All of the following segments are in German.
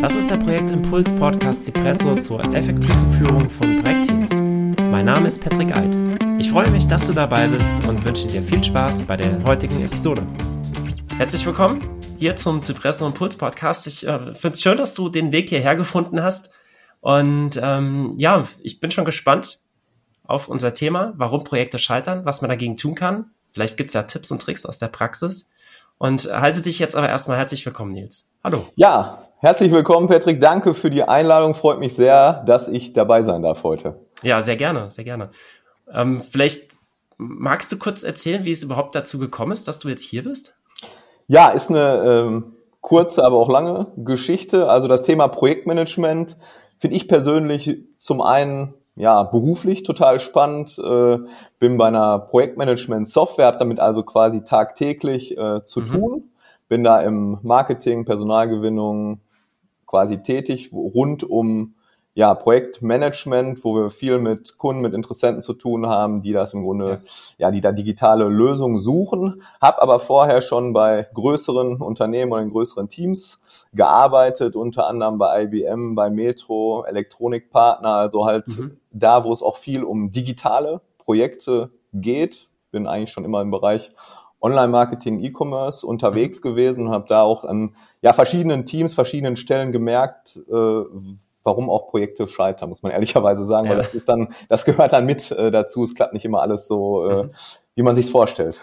Das ist der Projektimpuls Podcast Cipresso zur effektiven Führung von Projektteams. Mein Name ist Patrick Eid. Ich freue mich, dass du dabei bist und wünsche dir viel Spaß bei der heutigen Episode. Herzlich willkommen hier zum Cipresso Impuls Podcast. Ich äh, finde es schön, dass du den Weg hierher gefunden hast. Und ähm, ja, ich bin schon gespannt auf unser Thema, warum Projekte scheitern, was man dagegen tun kann. Vielleicht gibt es ja Tipps und Tricks aus der Praxis. Und heiße dich jetzt aber erstmal herzlich willkommen, Nils. Hallo. Ja, herzlich willkommen, Patrick. Danke für die Einladung. Freut mich sehr, dass ich dabei sein darf heute. Ja, sehr gerne, sehr gerne. Ähm, vielleicht magst du kurz erzählen, wie es überhaupt dazu gekommen ist, dass du jetzt hier bist? Ja, ist eine ähm, kurze, aber auch lange Geschichte. Also das Thema Projektmanagement finde ich persönlich zum einen ja, beruflich total spannend. Äh, bin bei einer Projektmanagement-Software, habe damit also quasi tagtäglich äh, zu mhm. tun. Bin da im Marketing, Personalgewinnung quasi tätig, rund um ja, Projektmanagement, wo wir viel mit Kunden, mit Interessenten zu tun haben, die das im Grunde, ja, ja die da digitale Lösungen suchen. Hab aber vorher schon bei größeren Unternehmen oder in größeren Teams gearbeitet, unter anderem bei IBM, bei Metro, Elektronikpartner, also halt mhm. da, wo es auch viel um digitale Projekte geht. Bin eigentlich schon immer im Bereich Online-Marketing, E-Commerce unterwegs mhm. gewesen und habe da auch an ja, verschiedenen Teams, verschiedenen Stellen gemerkt, äh, warum auch Projekte scheitern, muss man ehrlicherweise sagen, ja. weil das ist dann, das gehört dann mit äh, dazu. Es klappt nicht immer alles so, äh, mhm. wie man sich vorstellt.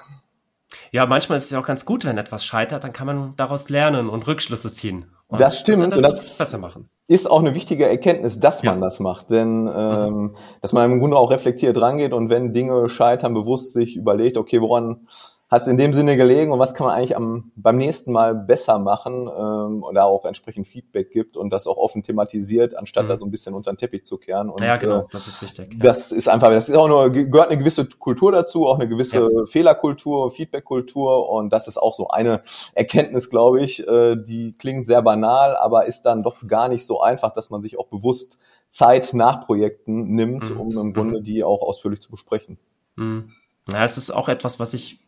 Ja, manchmal ist es ja auch ganz gut, wenn etwas scheitert, dann kann man daraus lernen und Rückschlüsse ziehen. Und das stimmt und das besser machen. ist auch eine wichtige Erkenntnis, dass man das macht, denn ähm, mhm. dass man im Grunde auch reflektiert rangeht und wenn Dinge scheitern, bewusst sich überlegt, okay, woran hat es in dem Sinne gelegen und was kann man eigentlich am, beim nächsten Mal besser machen ähm, und da auch entsprechend Feedback gibt und das auch offen thematisiert, anstatt mhm. da so ein bisschen unter den Teppich zu kehren. Und, ja, genau, äh, das ist wichtig. Ja. Das ist einfach, das ist auch nur, gehört eine gewisse Kultur dazu, auch eine gewisse ja. Fehlerkultur, Feedbackkultur und das ist auch so eine Erkenntnis, glaube ich, äh, die klingt sehr banal, aber ist dann doch gar nicht so einfach, dass man sich auch bewusst Zeit nach Projekten nimmt, mhm. um im Grunde mhm. die auch ausführlich zu besprechen. Mhm. Ja, es ist auch etwas, was ich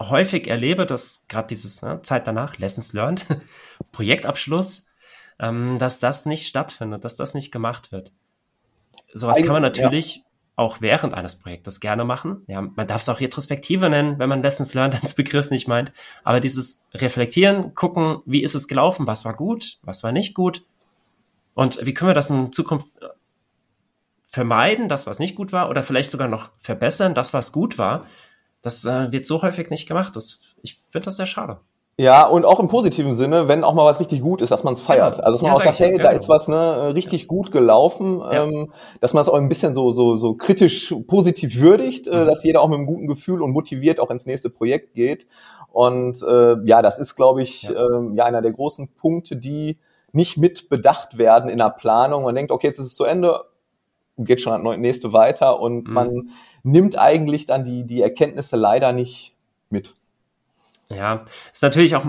häufig erlebe, dass gerade dieses ne, Zeit danach, Lessons learned, Projektabschluss, ähm, dass das nicht stattfindet, dass das nicht gemacht wird. Sowas kann man natürlich ja. auch während eines Projektes gerne machen. Ja, man darf es auch Retrospektive nennen, wenn man Lessons learned als Begriff nicht meint. Aber dieses Reflektieren, gucken, wie ist es gelaufen, was war gut, was war nicht gut und wie können wir das in Zukunft äh, vermeiden, das was nicht gut war oder vielleicht sogar noch verbessern, das was gut war das äh, wird so häufig nicht gemacht. Das, ich finde das sehr schade. Ja, und auch im positiven Sinne, wenn auch mal was richtig gut ist, dass man es feiert. Genau. Also dass man ja, auch sagt, hey, ja, da genau. ist was ne, richtig ja. gut gelaufen, ähm, dass man es auch ein bisschen so, so, so kritisch positiv würdigt, äh, mhm. dass jeder auch mit einem guten Gefühl und motiviert auch ins nächste Projekt geht. Und äh, ja, das ist, glaube ich, ja. Äh, ja einer der großen Punkte, die nicht mit bedacht werden in der Planung. Man denkt, okay, jetzt ist es zu Ende, geht schon an nächste weiter und mhm. man nimmt eigentlich dann die, die Erkenntnisse leider nicht mit. Ja, ist natürlich auch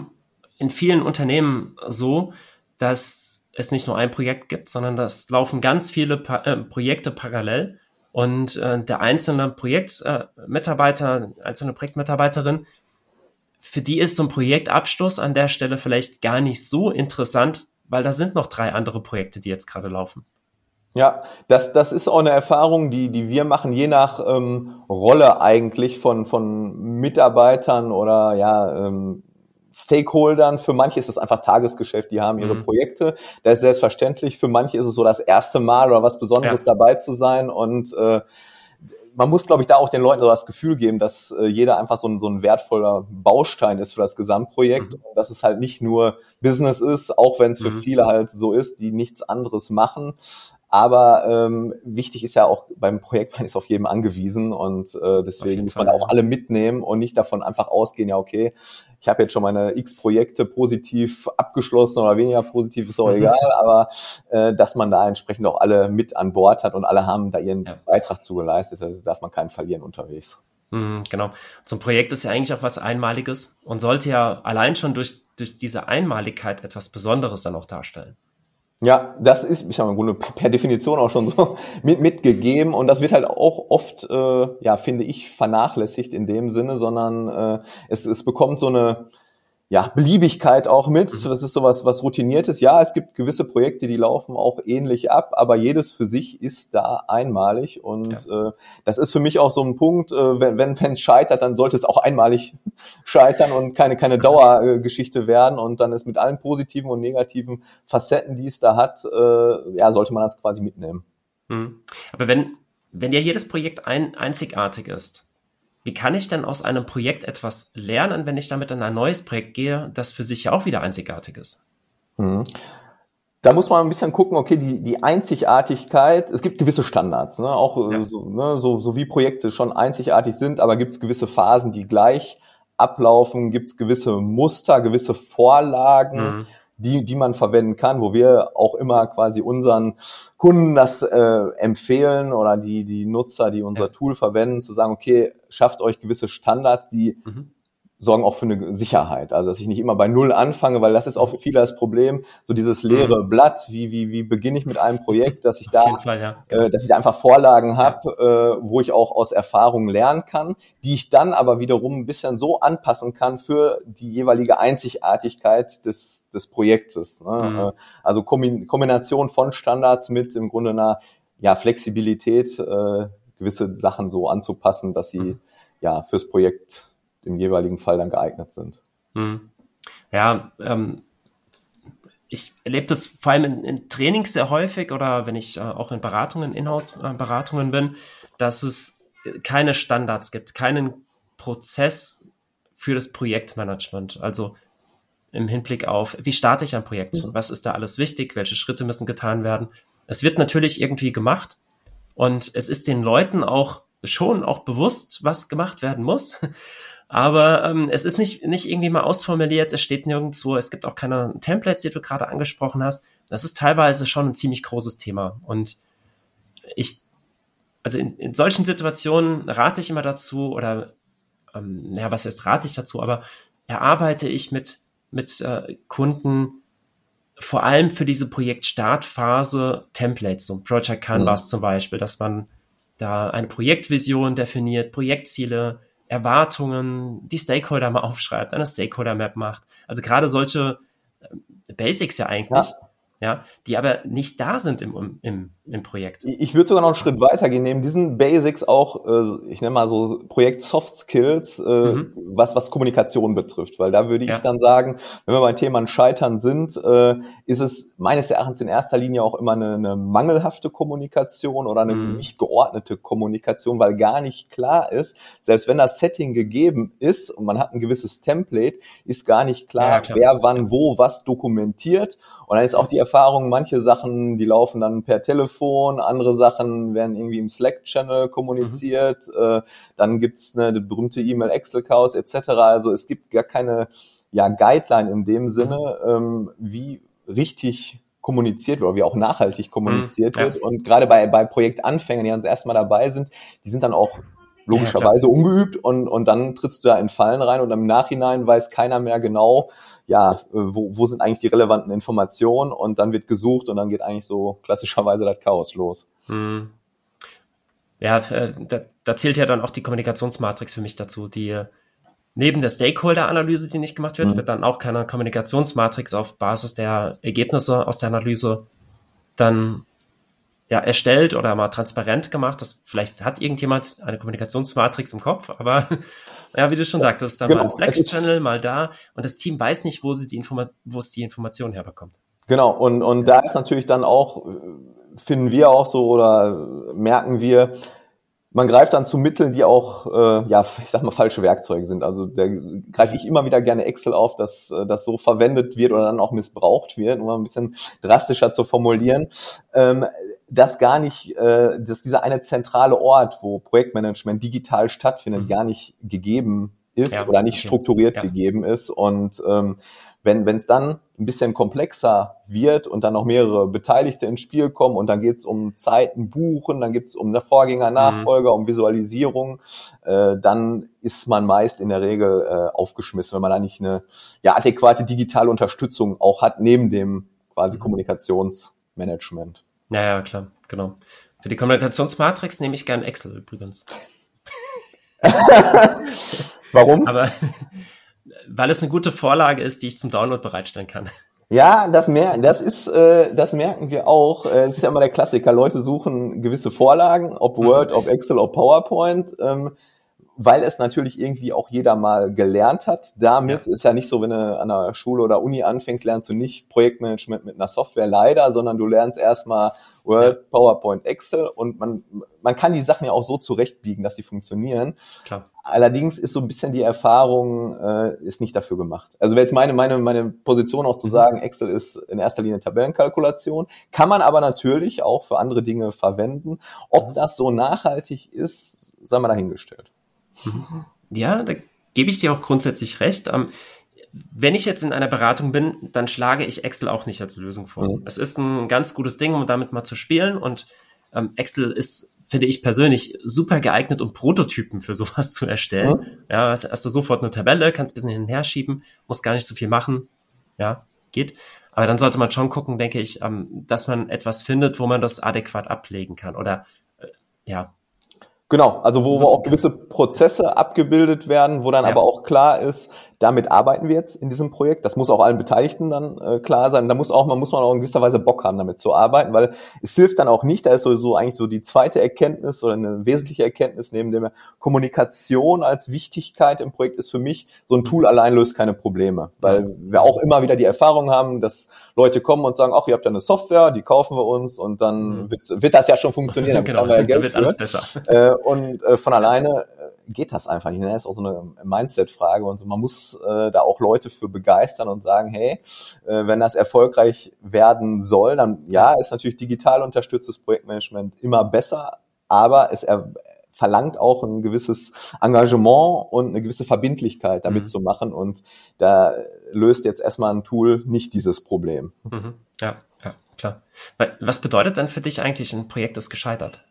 in vielen Unternehmen so, dass es nicht nur ein Projekt gibt, sondern das laufen ganz viele pa äh, Projekte parallel und äh, der einzelne Projektmitarbeiter, äh, einzelne Projektmitarbeiterin, für die ist so ein Projektabschluss an der Stelle vielleicht gar nicht so interessant, weil da sind noch drei andere Projekte, die jetzt gerade laufen. Ja, das, das ist auch eine Erfahrung, die, die wir machen, je nach ähm, Rolle eigentlich von, von Mitarbeitern oder ja, ähm, Stakeholdern. Für manche ist es einfach Tagesgeschäft, die haben ihre mhm. Projekte. Da ist selbstverständlich, für manche ist es so das erste Mal oder was Besonderes ja. dabei zu sein. Und äh, man muss, glaube ich, da auch den Leuten so das Gefühl geben, dass äh, jeder einfach so ein, so ein wertvoller Baustein ist für das Gesamtprojekt. Mhm. Und dass es halt nicht nur Business ist, auch wenn es für mhm. viele halt so ist, die nichts anderes machen. Aber ähm, wichtig ist ja auch beim Projekt, man ist auf jedem angewiesen und äh, deswegen muss man Fall, auch alle mitnehmen und nicht davon einfach ausgehen, ja okay, ich habe jetzt schon meine x Projekte positiv abgeschlossen oder weniger positiv, ist auch mhm. egal, aber äh, dass man da entsprechend auch alle mit an Bord hat und alle haben da ihren ja. Beitrag zugeleistet, da darf man keinen verlieren unterwegs. Mhm, genau. So ein Projekt ist ja eigentlich auch was Einmaliges und sollte ja allein schon durch, durch diese Einmaligkeit etwas Besonderes dann auch darstellen. Ja, das ist, ich habe im Grunde per Definition auch schon so mit, mitgegeben und das wird halt auch oft, äh, ja, finde ich, vernachlässigt in dem Sinne, sondern äh, es, es bekommt so eine, ja, Beliebigkeit auch mit. Mhm. Das ist sowas, was routiniertes. Ja, es gibt gewisse Projekte, die laufen auch ähnlich ab, aber jedes für sich ist da einmalig. Und ja. äh, das ist für mich auch so ein Punkt, äh, wenn, wenn es scheitert, dann sollte es auch einmalig scheitern und keine, keine Dauergeschichte werden. Und dann ist mit allen positiven und negativen Facetten, die es da hat, äh, ja, sollte man das quasi mitnehmen. Mhm. Aber wenn, wenn ja jedes Projekt ein, einzigartig ist, wie kann ich denn aus einem Projekt etwas lernen, wenn ich damit in ein neues Projekt gehe, das für sich ja auch wieder einzigartig ist? Mhm. Da muss man ein bisschen gucken, okay, die, die Einzigartigkeit, es gibt gewisse Standards, ne? auch äh, ja. so, ne? so, so wie Projekte schon einzigartig sind, aber gibt es gewisse Phasen, die gleich ablaufen, gibt es gewisse Muster, gewisse Vorlagen. Mhm die, die man verwenden kann, wo wir auch immer quasi unseren Kunden das äh, empfehlen oder die, die Nutzer, die unser ja. Tool verwenden, zu sagen, okay, schafft euch gewisse Standards, die mhm sorgen auch für eine Sicherheit. Also dass ich nicht immer bei Null anfange, weil das ist auch für viele das Problem, so dieses leere mhm. Blatt, wie, wie, wie beginne ich mit einem Projekt, dass ich da, Fall, ja. äh, dass ich da einfach Vorlagen habe, ja. äh, wo ich auch aus Erfahrung lernen kann, die ich dann aber wiederum ein bisschen so anpassen kann für die jeweilige Einzigartigkeit des, des Projektes. Ne? Mhm. Äh, also Kombination von Standards mit im Grunde einer ja, Flexibilität, äh, gewisse Sachen so anzupassen, dass sie mhm. ja fürs Projekt im jeweiligen Fall dann geeignet sind. Hm. Ja, ähm, ich erlebe das vor allem in, in, Trainings sehr häufig oder wenn ich äh, auch in Beratungen, Inhouse-Beratungen bin, dass es keine Standards gibt, keinen Prozess für das Projektmanagement. Also im Hinblick auf, wie starte ich ein Projekt? Mhm. Was ist da alles wichtig? Welche Schritte müssen getan werden? Es wird natürlich irgendwie gemacht und es ist den Leuten auch schon auch bewusst, was gemacht werden muss. Aber ähm, es ist nicht, nicht irgendwie mal ausformuliert, es steht nirgendwo, es gibt auch keine Templates, die du gerade angesprochen hast. Das ist teilweise schon ein ziemlich großes Thema. Und ich, also in, in solchen Situationen rate ich immer dazu, oder ähm, naja, was heißt rate ich dazu, aber erarbeite ich mit, mit äh, Kunden vor allem für diese Projektstartphase Templates, so Project Canvas mhm. zum Beispiel, dass man da eine Projektvision definiert, Projektziele, Erwartungen, die Stakeholder mal aufschreibt, eine Stakeholder-Map macht. Also gerade solche äh, Basics ja eigentlich. Ja ja, die aber nicht da sind im, im, im Projekt. Ich würde sogar noch einen Schritt weiter gehen, neben diesen Basics auch, äh, ich nenne mal so Projekt Soft Skills, äh, mhm. was, was Kommunikation betrifft, weil da würde ja. ich dann sagen, wenn wir beim Thema Scheitern sind, äh, ist es meines Erachtens in erster Linie auch immer eine, eine mangelhafte Kommunikation oder eine mhm. nicht geordnete Kommunikation, weil gar nicht klar ist, selbst wenn das Setting gegeben ist und man hat ein gewisses Template, ist gar nicht klar, ja, wer wann wo was dokumentiert und dann ist auch die Erfahrung, manche Sachen, die laufen dann per Telefon, andere Sachen werden irgendwie im Slack-Channel kommuniziert, mhm. äh, dann gibt's eine, eine berühmte E-Mail-Excel-Chaos etc. Also es gibt gar keine ja, Guideline in dem Sinne, mhm. ähm, wie richtig kommuniziert wird oder wie auch nachhaltig kommuniziert mhm, ja. wird. Und gerade bei, bei Projektanfängern, die dann erstmal dabei sind, die sind dann auch logischerweise ja, ungeübt und, und dann trittst du da in Fallen rein und im Nachhinein weiß keiner mehr genau, ja, äh, wo, wo sind eigentlich die relevanten Informationen und dann wird gesucht und dann geht eigentlich so klassischerweise das Chaos los. Hm. Ja, äh, da, da zählt ja dann auch die Kommunikationsmatrix für mich dazu, die äh, neben der Stakeholder-Analyse, die nicht gemacht wird, mhm. wird dann auch keine Kommunikationsmatrix auf Basis der Ergebnisse aus der Analyse dann ja, erstellt oder mal transparent gemacht. Das vielleicht hat irgendjemand eine Kommunikationsmatrix im Kopf, aber ja, wie du schon sagtest, da genau. mal im Slack-Channel, mal da und das Team weiß nicht, wo sie die Informa wo es die Information herbekommt. Genau, und, und da ist natürlich dann auch, finden wir auch so oder merken wir, man greift dann zu Mitteln, die auch, äh, ja, ich sag mal, falsche Werkzeuge sind. Also da greife ich immer wieder gerne Excel auf, dass äh, das so verwendet wird oder dann auch missbraucht wird, um mal ein bisschen drastischer zu formulieren. Ähm, dass gar nicht, äh, dass dieser eine zentrale Ort, wo Projektmanagement digital stattfindet, mhm. gar nicht gegeben ist ja, oder nicht strukturiert ja. gegeben ist. Und ähm, wenn es dann ein bisschen komplexer wird und dann noch mehrere Beteiligte ins Spiel kommen und dann geht es um Zeiten buchen, dann geht es um eine Vorgänger, Nachfolger, mhm. um Visualisierung, äh, dann ist man meist in der Regel äh, aufgeschmissen, wenn man da nicht eine ja, adäquate digitale Unterstützung auch hat, neben dem quasi mhm. Kommunikationsmanagement. Ja, ja, klar, genau. Für die Kommunikationsmatrix nehme ich gern Excel übrigens. Warum? Aber weil es eine gute Vorlage ist, die ich zum Download bereitstellen kann. Ja, das, mer das, ist, äh, das merken wir auch. Es äh, ist ja immer der Klassiker. Leute suchen gewisse Vorlagen, ob mhm. Word, ob Excel, ob PowerPoint. Ähm, weil es natürlich irgendwie auch jeder mal gelernt hat. Damit ja. ist ja nicht so, wenn du an der Schule oder Uni anfängst, lernst du nicht Projektmanagement mit einer Software leider, sondern du lernst erstmal Word, ja. PowerPoint, Excel und man, man kann die Sachen ja auch so zurechtbiegen, dass sie funktionieren. Klar. Allerdings ist so ein bisschen die Erfahrung, äh, ist nicht dafür gemacht. Also wäre jetzt meine, meine, meine Position auch zu mhm. sagen, Excel ist in erster Linie Tabellenkalkulation, kann man aber natürlich auch für andere Dinge verwenden. Ob mhm. das so nachhaltig ist, sei mal dahingestellt. Ja, da gebe ich dir auch grundsätzlich recht. Ähm, wenn ich jetzt in einer Beratung bin, dann schlage ich Excel auch nicht als Lösung vor. Mhm. Es ist ein ganz gutes Ding, um damit mal zu spielen und ähm, Excel ist, finde ich persönlich, super geeignet, um Prototypen für sowas zu erstellen. Mhm. Ja, hast, hast du sofort eine Tabelle, kannst ein bisschen hin und her schieben, musst gar nicht so viel machen. Ja, geht. Aber dann sollte man schon gucken, denke ich, ähm, dass man etwas findet, wo man das adäquat ablegen kann oder äh, ja, Genau, also wo, auch gewisse Prozesse abgebildet werden, wo dann ja. aber auch klar ist, damit arbeiten wir jetzt in diesem Projekt. Das muss auch allen Beteiligten dann äh, klar sein. Da muss auch, man muss man auch in gewisser Weise Bock haben, damit zu arbeiten, weil es hilft dann auch nicht. Da ist sowieso eigentlich so die zweite Erkenntnis oder eine wesentliche Erkenntnis neben dem Kommunikation als Wichtigkeit im Projekt ist für mich, so ein Tool allein löst keine Probleme, weil wir auch immer wieder die Erfahrung haben, dass Leute kommen und sagen, ach, ihr habt ja eine Software, die kaufen wir uns und dann mhm. wird, wird das ja schon funktionieren, damit genau, wir ja Geld wird für. alles besser. Äh, und äh, von alleine geht das einfach nicht. Das ist auch so eine Mindset-Frage und so. Man muss äh, da auch Leute für begeistern und sagen, hey, äh, wenn das erfolgreich werden soll, dann ja, ist natürlich digital unterstütztes Projektmanagement immer besser, aber es er verlangt auch ein gewisses Engagement und eine gewisse Verbindlichkeit damit mhm. zu machen und da löst jetzt erstmal ein Tool nicht dieses Problem. Mhm. Ja, ja, klar. Was bedeutet denn für dich eigentlich ein Projekt ist gescheitert?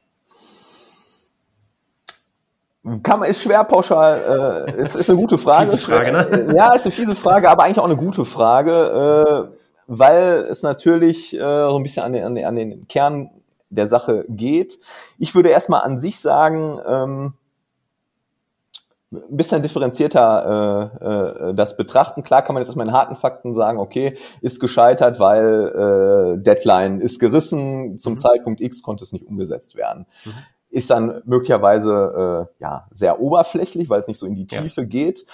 Kann man, ist schwer pauschal, äh, ist, ist eine gute Frage. fiese Frage, ne? Ja, ist eine fiese Frage, aber eigentlich auch eine gute Frage, äh, weil es natürlich äh, so ein bisschen an den, an, den, an den Kern der Sache geht. Ich würde erstmal an sich sagen, ähm, ein bisschen differenzierter äh, äh, das betrachten. Klar kann man jetzt erstmal in harten Fakten sagen, okay, ist gescheitert, weil äh, Deadline ist gerissen, zum mhm. Zeitpunkt X konnte es nicht umgesetzt werden. Mhm ist dann möglicherweise äh, ja sehr oberflächlich, weil es nicht so in die Tiefe ja. geht.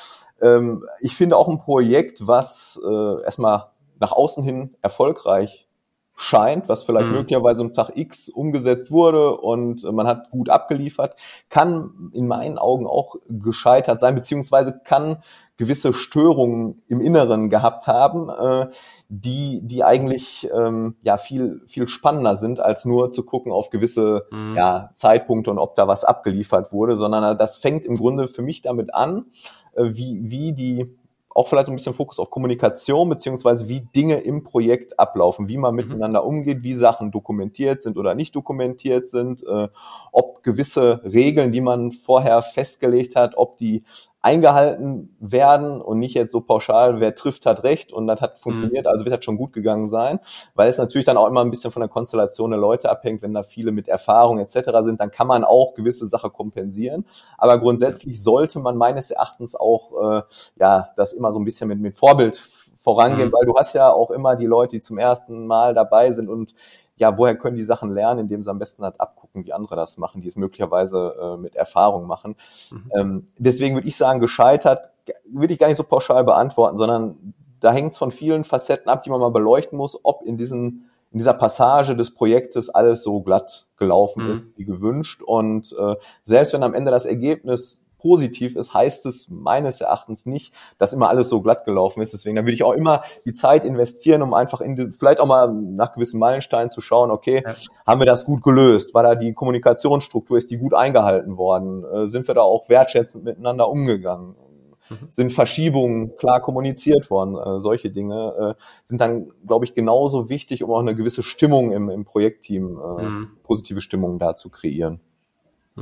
Ähm, ich finde auch ein Projekt, was äh, erstmal nach außen hin erfolgreich scheint, was vielleicht mhm. möglicherweise am Tag X umgesetzt wurde und man hat gut abgeliefert, kann in meinen Augen auch gescheitert sein, beziehungsweise kann gewisse Störungen im Inneren gehabt haben, äh, die, die eigentlich ähm, ja viel, viel spannender sind, als nur zu gucken auf gewisse mhm. ja, Zeitpunkte und ob da was abgeliefert wurde, sondern das fängt im Grunde für mich damit an, äh, wie, wie die auch vielleicht ein bisschen Fokus auf Kommunikation, beziehungsweise wie Dinge im Projekt ablaufen, wie man mhm. miteinander umgeht, wie Sachen dokumentiert sind oder nicht dokumentiert sind, äh, ob gewisse Regeln, die man vorher festgelegt hat, ob die eingehalten werden und nicht jetzt so pauschal, wer trifft, hat recht und das hat funktioniert, mhm. also wird das schon gut gegangen sein, weil es natürlich dann auch immer ein bisschen von der Konstellation der Leute abhängt, wenn da viele mit Erfahrung etc. sind, dann kann man auch gewisse Sachen kompensieren, aber grundsätzlich sollte man meines Erachtens auch äh, ja das immer so ein bisschen mit, mit Vorbild vorangehen, mhm. weil du hast ja auch immer die Leute, die zum ersten Mal dabei sind und ja, woher können die Sachen lernen, indem sie am besten halt abgucken, wie andere das machen, die es möglicherweise äh, mit Erfahrung machen. Mhm. Ähm, deswegen würde ich sagen, gescheitert würde ich gar nicht so pauschal beantworten, sondern da hängt es von vielen Facetten ab, die man mal beleuchten muss, ob in diesen in dieser Passage des Projektes alles so glatt gelaufen mhm. ist wie gewünscht. Und äh, selbst wenn am Ende das Ergebnis positiv ist, heißt es meines Erachtens nicht, dass immer alles so glatt gelaufen ist. Deswegen, da würde ich auch immer die Zeit investieren, um einfach in vielleicht auch mal nach gewissen Meilensteinen zu schauen, okay, ja. haben wir das gut gelöst? War da die Kommunikationsstruktur, ist die gut eingehalten worden? Äh, sind wir da auch wertschätzend miteinander umgegangen? Mhm. Sind Verschiebungen klar kommuniziert worden? Äh, solche Dinge äh, sind dann, glaube ich, genauso wichtig, um auch eine gewisse Stimmung im, im Projektteam, äh, mhm. positive Stimmung da zu kreieren.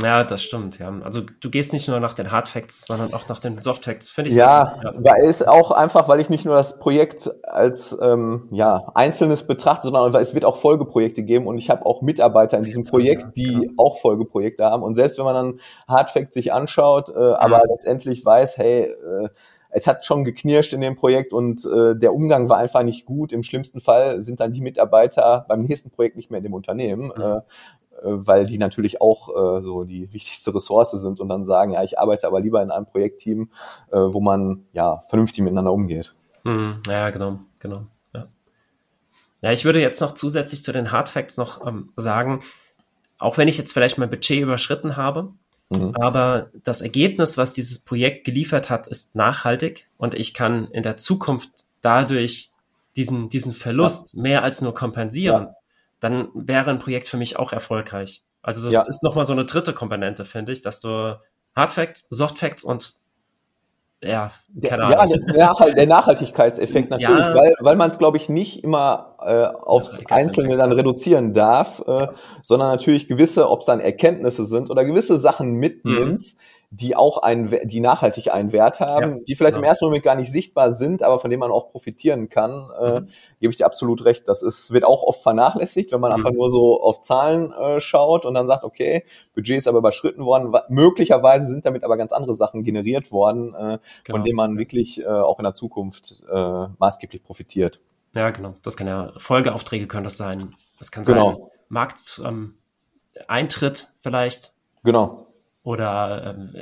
Ja, das stimmt, ja. Also du gehst nicht nur nach den Hard Facts, sondern auch nach den Soft Facts, finde ich. Ja, ja, weil es auch einfach, weil ich nicht nur das Projekt als ähm, ja, einzelnes betrachte, sondern weil es wird auch Folgeprojekte geben und ich habe auch Mitarbeiter in diesem Projekt, die ja, genau. auch Folgeprojekte haben. Und selbst wenn man dann Hard Facts sich anschaut, äh, aber letztendlich weiß, hey, äh, es hat schon geknirscht in dem Projekt und äh, der Umgang war einfach nicht gut. Im schlimmsten Fall sind dann die Mitarbeiter beim nächsten Projekt nicht mehr in dem Unternehmen. Mhm. Äh, weil die natürlich auch äh, so die wichtigste Ressource sind und dann sagen, ja, ich arbeite aber lieber in einem Projektteam, äh, wo man ja vernünftig miteinander umgeht. Mhm. Ja, genau, genau. Ja. ja, ich würde jetzt noch zusätzlich zu den Hard Facts noch ähm, sagen, auch wenn ich jetzt vielleicht mein Budget überschritten habe, mhm. aber das Ergebnis, was dieses Projekt geliefert hat, ist nachhaltig und ich kann in der Zukunft dadurch diesen, diesen Verlust ja. mehr als nur kompensieren, ja. dann wäre ein Projekt für mich auch erfolgreich. Also das ja. ist nochmal so eine dritte Komponente, finde ich, dass du Hard Facts, Soft Facts und ja, keine Ahnung. Ja, der, Nachhaltigkeitseffekt natürlich, ja. weil, weil man es, glaube ich, nicht immer äh, aufs Einzelne dann reduzieren darf, äh, sondern natürlich gewisse, ob es dann Erkenntnisse sind oder gewisse Sachen mitnimmst, mhm die auch einen, die nachhaltig einen Wert haben, ja, die vielleicht genau. im ersten Moment gar nicht sichtbar sind, aber von denen man auch profitieren kann, äh, mhm. gebe ich dir absolut recht. Das ist, wird auch oft vernachlässigt, wenn man mhm. einfach nur so auf Zahlen äh, schaut und dann sagt, okay, Budget ist aber überschritten worden. Möglicherweise sind damit aber ganz andere Sachen generiert worden, äh, genau. von denen man wirklich äh, auch in der Zukunft äh, maßgeblich profitiert. Ja, genau. Das kann ja Folgeaufträge können das sein. Das kann genau. sein Markteintritt ähm, vielleicht. Genau oder ähm,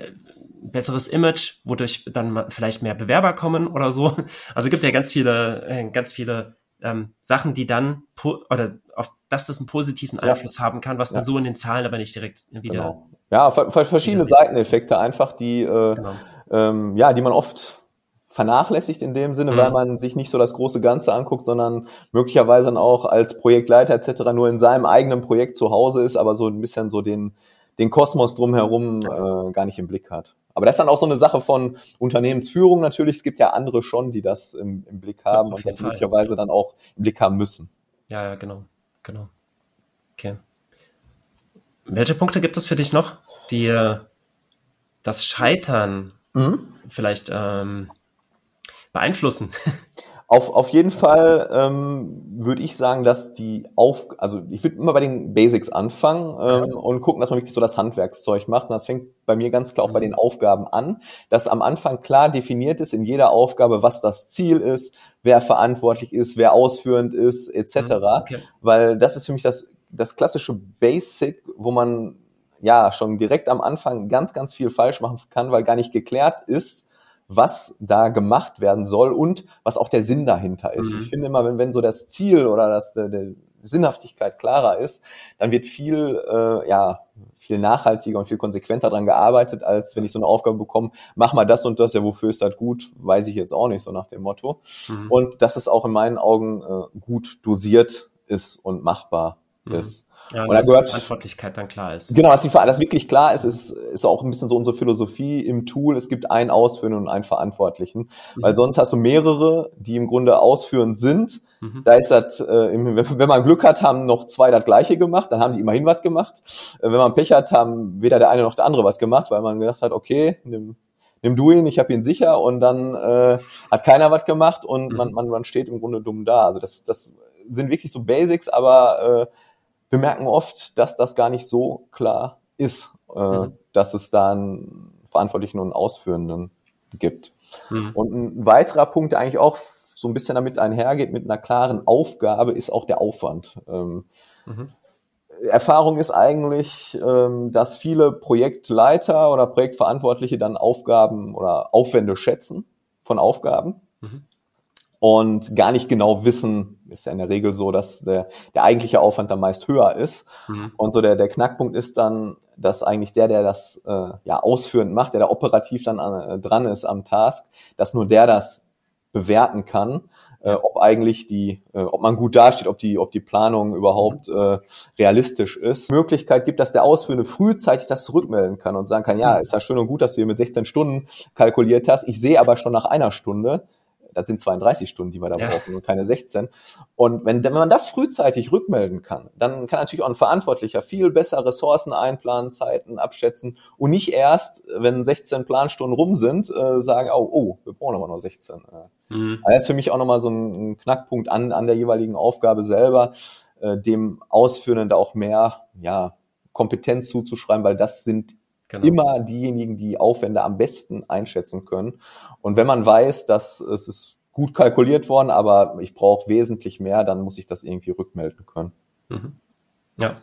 besseres Image, wodurch dann vielleicht mehr Bewerber kommen oder so. Also gibt ja ganz viele, äh, ganz viele ähm, Sachen, die dann oder auf das das einen positiven Einfluss ja. haben kann, was man ja. so in den Zahlen aber nicht direkt wieder. Genau. Ja, verschiedene Seiteneffekte einfach, die äh, genau. ähm, ja, die man oft vernachlässigt in dem Sinne, mhm. weil man sich nicht so das große Ganze anguckt, sondern möglicherweise dann auch als Projektleiter etc. nur in seinem eigenen Projekt zu Hause ist, aber so ein bisschen so den den Kosmos drumherum äh, gar nicht im Blick hat. Aber das ist dann auch so eine Sache von Unternehmensführung natürlich. Es gibt ja andere schon, die das im, im Blick haben ja, und das Fall. möglicherweise dann auch im Blick haben müssen. Ja, ja, genau, genau. Okay. Welche Punkte gibt es für dich noch, die äh, das Scheitern mhm. vielleicht ähm, beeinflussen? Auf, auf jeden Fall ähm, würde ich sagen, dass die auf, also ich würde immer bei den Basics anfangen ähm, und gucken, dass man wirklich so das Handwerkszeug macht. Und das fängt bei mir ganz klar auch bei mhm. den Aufgaben an, dass am Anfang klar definiert ist in jeder Aufgabe, was das Ziel ist, wer verantwortlich ist, wer ausführend ist, etc. Mhm, okay. Weil das ist für mich das, das klassische Basic, wo man ja schon direkt am Anfang ganz, ganz viel falsch machen kann, weil gar nicht geklärt ist, was da gemacht werden soll und was auch der Sinn dahinter ist. Mhm. Ich finde immer, wenn, wenn so das Ziel oder das, der, der Sinnhaftigkeit klarer ist, dann wird viel, äh, ja, viel nachhaltiger und viel konsequenter dran gearbeitet, als wenn ich so eine Aufgabe bekomme, mach mal das und das, ja, wofür ist das gut, weiß ich jetzt auch nicht, so nach dem Motto. Mhm. Und dass es auch in meinen Augen äh, gut dosiert ist und machbar mhm. ist. Ja, und, da gehört die Verantwortlichkeit dann klar ist. Genau, dass die dass wirklich klar ist, ist, ist auch ein bisschen so unsere Philosophie im Tool. Es gibt einen Ausführenden und einen Verantwortlichen, mhm. weil sonst hast du mehrere, die im Grunde ausführend sind. Mhm. Da ist das, äh, wenn man Glück hat, haben noch zwei das Gleiche gemacht, dann haben die immerhin was gemacht. Äh, wenn man Pech hat, haben weder der eine noch der andere was gemacht, weil man gedacht hat, okay, nimm, nimm du ihn, ich habe ihn sicher und dann äh, hat keiner was gemacht und mhm. man, man, man steht im Grunde dumm da. Also das, das sind wirklich so Basics, aber äh, wir merken oft, dass das gar nicht so klar ist, äh, mhm. dass es da einen Verantwortlichen und einen Ausführenden gibt. Mhm. Und ein weiterer Punkt, der eigentlich auch so ein bisschen damit einhergeht, mit einer klaren Aufgabe, ist auch der Aufwand. Ähm, mhm. Erfahrung ist eigentlich, ähm, dass viele Projektleiter oder Projektverantwortliche dann Aufgaben oder Aufwände schätzen von Aufgaben. Mhm und gar nicht genau wissen, ist ja in der Regel so, dass der, der eigentliche Aufwand dann meist höher ist. Mhm. Und so der, der Knackpunkt ist dann, dass eigentlich der, der das äh, ja ausführend macht, der da operativ dann an, äh, dran ist am Task, dass nur der das bewerten kann, äh, ob eigentlich die, äh, ob man gut dasteht, ob die, ob die Planung überhaupt äh, realistisch ist. Möglichkeit gibt, dass der Ausführende frühzeitig das zurückmelden kann und sagen kann, ja, mhm. ist ja schön und gut, dass du hier mit 16 Stunden kalkuliert hast. Ich sehe aber schon nach einer Stunde, das sind 32 Stunden, die wir da ja. brauchen und keine 16. Und wenn, wenn man das frühzeitig rückmelden kann, dann kann natürlich auch ein Verantwortlicher viel besser Ressourcen einplanen, Zeiten abschätzen und nicht erst, wenn 16 Planstunden rum sind, äh, sagen, oh, oh, wir brauchen aber nur 16. Mhm. Das ist für mich auch nochmal so ein, Knackpunkt an, an der jeweiligen Aufgabe selber, äh, dem Ausführenden da auch mehr, ja, Kompetenz zuzuschreiben, weil das sind genau. immer diejenigen, die Aufwände am besten einschätzen können. Und wenn man weiß, dass es ist gut kalkuliert worden, aber ich brauche wesentlich mehr, dann muss ich das irgendwie rückmelden können. Mhm. Ja.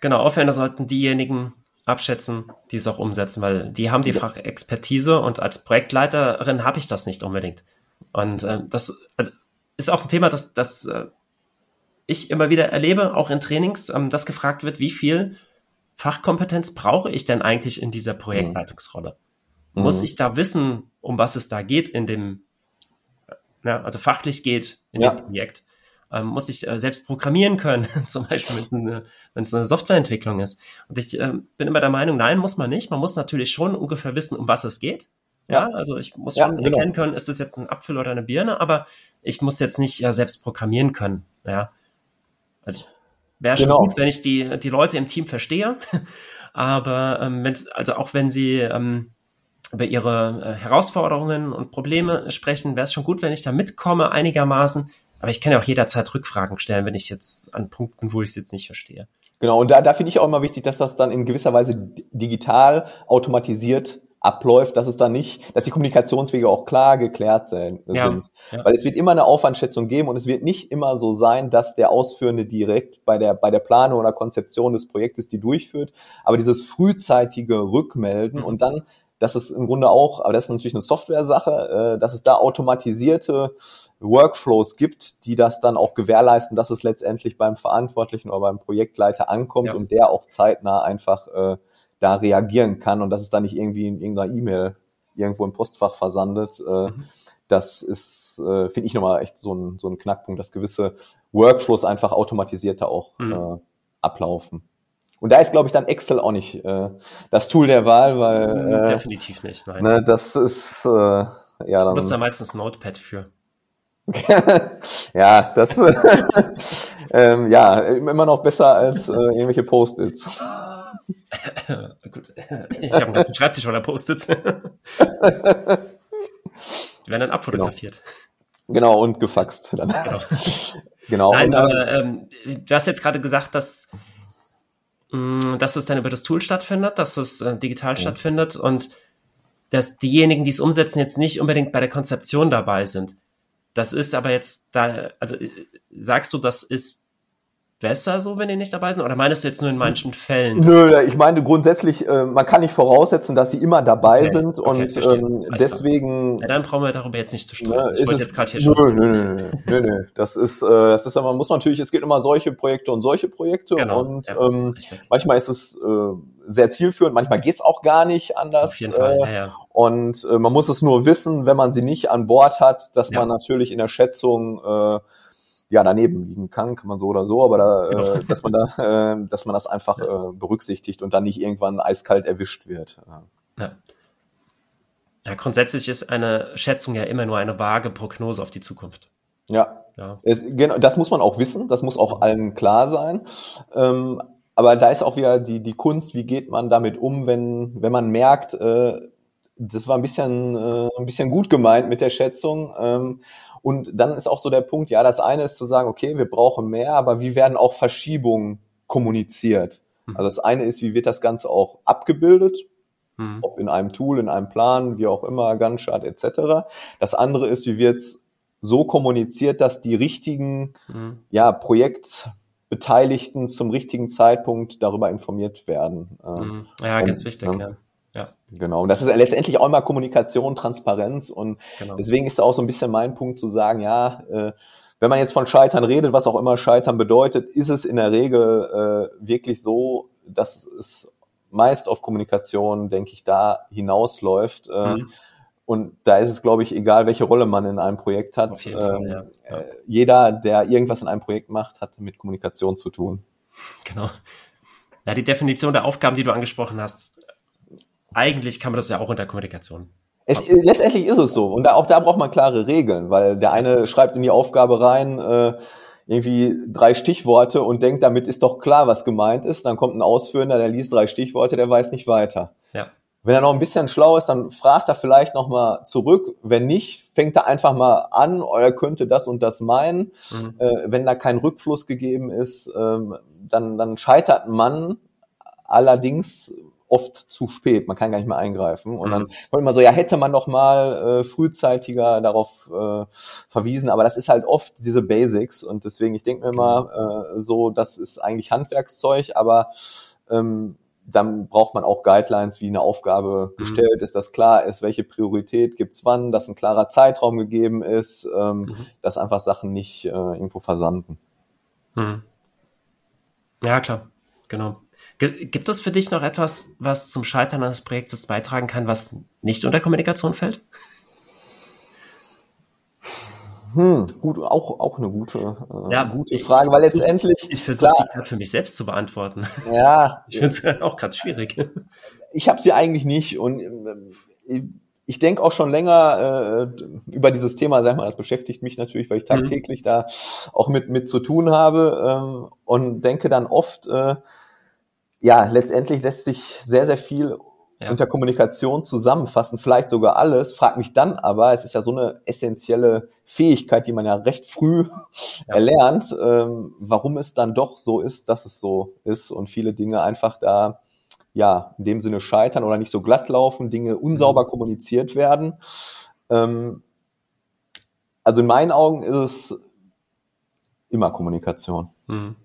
Genau, Aufwände sollten diejenigen abschätzen, die es auch umsetzen, weil die haben die ja. Fachexpertise und als Projektleiterin habe ich das nicht unbedingt. Und äh, das also, ist auch ein Thema, das, das äh, ich immer wieder erlebe, auch in Trainings, ähm, dass gefragt wird, wie viel Fachkompetenz brauche ich denn eigentlich in dieser Projektleitungsrolle? Mhm. Muss ich da wissen, um was es da geht in dem, äh, ja, also fachlich geht in ja. dem Projekt? ähm, muss ich äh, selbst programmieren können, zum Beispiel, wenn es eine, eine Softwareentwicklung ist. Und ich äh, bin immer der Meinung, nein, muss man nicht. Man muss natürlich schon ungefähr wissen, um was es geht. Ja, ja also ich muss schon genau. erkennen können, ist es jetzt ein Apfel oder eine Birne, aber ich muss jetzt nicht ja, selbst programmieren können. Ja, also wäre schon genau. gut, wenn ich die die Leute im Team verstehe, aber ähm, wenn also auch wenn sie ähm, über ihre äh, Herausforderungen und Probleme sprechen, wäre es schon gut, wenn ich da mitkomme einigermaßen, aber ich kann ja auch jederzeit Rückfragen stellen, wenn ich jetzt an Punkten, wo ich es jetzt nicht verstehe. Genau, und da, da finde ich auch immer wichtig, dass das dann in gewisser Weise digital automatisiert abläuft, dass es dann nicht, dass die Kommunikationswege auch klar geklärt sind. Ja, ja. Weil es wird immer eine Aufwandschätzung geben und es wird nicht immer so sein, dass der Ausführende direkt bei der, bei der Planung oder Konzeption des Projektes die durchführt. Aber dieses frühzeitige Rückmelden mhm. und dann dass es im Grunde auch, aber das ist natürlich eine Software-Sache, äh, dass es da automatisierte Workflows gibt, die das dann auch gewährleisten, dass es letztendlich beim Verantwortlichen oder beim Projektleiter ankommt ja. und der auch zeitnah einfach äh, da reagieren kann und dass es da nicht irgendwie in irgendeiner E-Mail irgendwo im Postfach versandet. Äh, mhm. Das ist, äh, finde ich nochmal echt so ein, so ein Knackpunkt, dass gewisse Workflows einfach automatisierter auch mhm. äh, ablaufen. Und da ist, glaube ich, dann Excel auch nicht äh, das Tool der Wahl, weil hm, äh, definitiv nicht. Nein. Ne, das ist äh, ja dann. Nutzt da meistens Notepad für. ja, das ähm, ja immer noch besser als äh, irgendwelche Post-its. Ich habe einen ganzen Schreibtisch voller Post-its. Die werden dann abfotografiert. Genau, genau und gefaxt. Dann. Genau. genau. Nein, aber ähm, du hast jetzt gerade gesagt, dass Mm, dass es dann über das Tool stattfindet, dass es äh, digital ja. stattfindet und dass diejenigen, die es umsetzen, jetzt nicht unbedingt bei der Konzeption dabei sind. Das ist aber jetzt da, also äh, sagst du, das ist besser so, wenn die nicht dabei sind? Oder meinst du jetzt nur in manchen Fällen? Nö, ich meine grundsätzlich, äh, man kann nicht voraussetzen, dass sie immer dabei okay. sind okay, und ähm, deswegen. Ja, dann brauchen wir darüber jetzt nicht zu streiten. Ne, ich wollte jetzt gerade hier nö, schon. Nö, nö, nö, nö, nö. Das ist, äh, das ist aber, muss man natürlich, es gibt immer solche Projekte und solche Projekte genau, und ja, ähm, manchmal ist es äh, sehr zielführend, manchmal geht's auch gar nicht anders. Auf jeden Fall, äh, ja, ja. Und äh, man muss es nur wissen, wenn man sie nicht an Bord hat, dass man natürlich in der Schätzung äh, ja daneben liegen kann, kann man so oder so, aber da, äh, genau. dass man da, äh, dass man das einfach äh, berücksichtigt und dann nicht irgendwann eiskalt erwischt wird. Ja. ja, grundsätzlich ist eine Schätzung ja immer nur eine vage Prognose auf die Zukunft. Ja, ja. Es, genau, das muss man auch wissen, das muss auch allen klar sein. Ähm, aber da ist auch wieder die, die Kunst, wie geht man damit um, wenn, wenn man merkt, äh, das war ein bisschen, äh, ein bisschen gut gemeint mit der Schätzung. Ähm, und dann ist auch so der Punkt, ja, das eine ist zu sagen, okay, wir brauchen mehr, aber wie werden auch Verschiebungen kommuniziert? Mhm. Also das eine ist, wie wird das Ganze auch abgebildet? Mhm. Ob in einem Tool, in einem Plan, wie auch immer, Gantt-Chart etc. Das andere ist, wie wird es so kommuniziert, dass die richtigen mhm. ja, Projektbeteiligten zum richtigen Zeitpunkt darüber informiert werden. Mhm. Ja, ganz wichtig, ja. Ja. Genau. Und das ist letztendlich auch immer Kommunikation, Transparenz. Und genau. deswegen ist auch so ein bisschen mein Punkt zu sagen, ja, äh, wenn man jetzt von Scheitern redet, was auch immer Scheitern bedeutet, ist es in der Regel äh, wirklich so, dass es meist auf Kommunikation, denke ich, da hinausläuft. Äh, mhm. Und da ist es, glaube ich, egal, welche Rolle man in einem Projekt hat. Auf jeden Fall, ähm, ja. Ja. Äh, jeder, der irgendwas in einem Projekt macht, hat mit Kommunikation zu tun. Genau. Ja, die Definition der Aufgaben, die du angesprochen hast, eigentlich kann man das ja auch unter Kommunikation. Es, letztendlich ist es so. Und da, auch da braucht man klare Regeln, weil der eine schreibt in die Aufgabe rein, äh, irgendwie drei Stichworte und denkt, damit ist doch klar, was gemeint ist. Dann kommt ein Ausführender, der liest drei Stichworte, der weiß nicht weiter. Ja. Wenn er noch ein bisschen schlau ist, dann fragt er vielleicht nochmal zurück. Wenn nicht, fängt er einfach mal an, er könnte das und das meinen. Mhm. Äh, wenn da kein Rückfluss gegeben ist, ähm, dann, dann scheitert man allerdings oft zu spät. Man kann gar nicht mehr eingreifen. Und mhm. dann wollte man so, ja, hätte man noch mal äh, frühzeitiger darauf äh, verwiesen. Aber das ist halt oft diese Basics. Und deswegen, ich denke mir genau. mal äh, so, das ist eigentlich Handwerkszeug, aber ähm, dann braucht man auch Guidelines, wie eine Aufgabe mhm. gestellt mhm. ist, dass klar ist, welche Priorität gibt's wann, dass ein klarer Zeitraum gegeben ist, ähm, mhm. dass einfach Sachen nicht äh, irgendwo versanden. Mhm. Ja, klar, genau. Gibt es für dich noch etwas, was zum Scheitern eines Projektes beitragen kann, was nicht unter Kommunikation fällt? Hm, gut, auch, auch eine gute, äh, ja, gute Frage, ich, weil letztendlich. Ich versuche die gerade für mich selbst zu beantworten. Ja. Ich finde es auch gerade schwierig. Ich habe sie eigentlich nicht und äh, ich denke auch schon länger äh, über dieses Thema, sag mal, das beschäftigt mich natürlich, weil ich mhm. tagtäglich mhm. da auch mit, mit zu tun habe ähm, und denke dann oft, äh, ja, letztendlich lässt sich sehr, sehr viel ja. unter Kommunikation zusammenfassen, vielleicht sogar alles, frag mich dann aber, es ist ja so eine essentielle Fähigkeit, die man ja recht früh ja. erlernt, ähm, warum es dann doch so ist, dass es so ist und viele Dinge einfach da ja in dem Sinne scheitern oder nicht so glatt laufen, Dinge unsauber mhm. kommuniziert werden. Ähm, also in meinen Augen ist es immer Kommunikation. Mhm.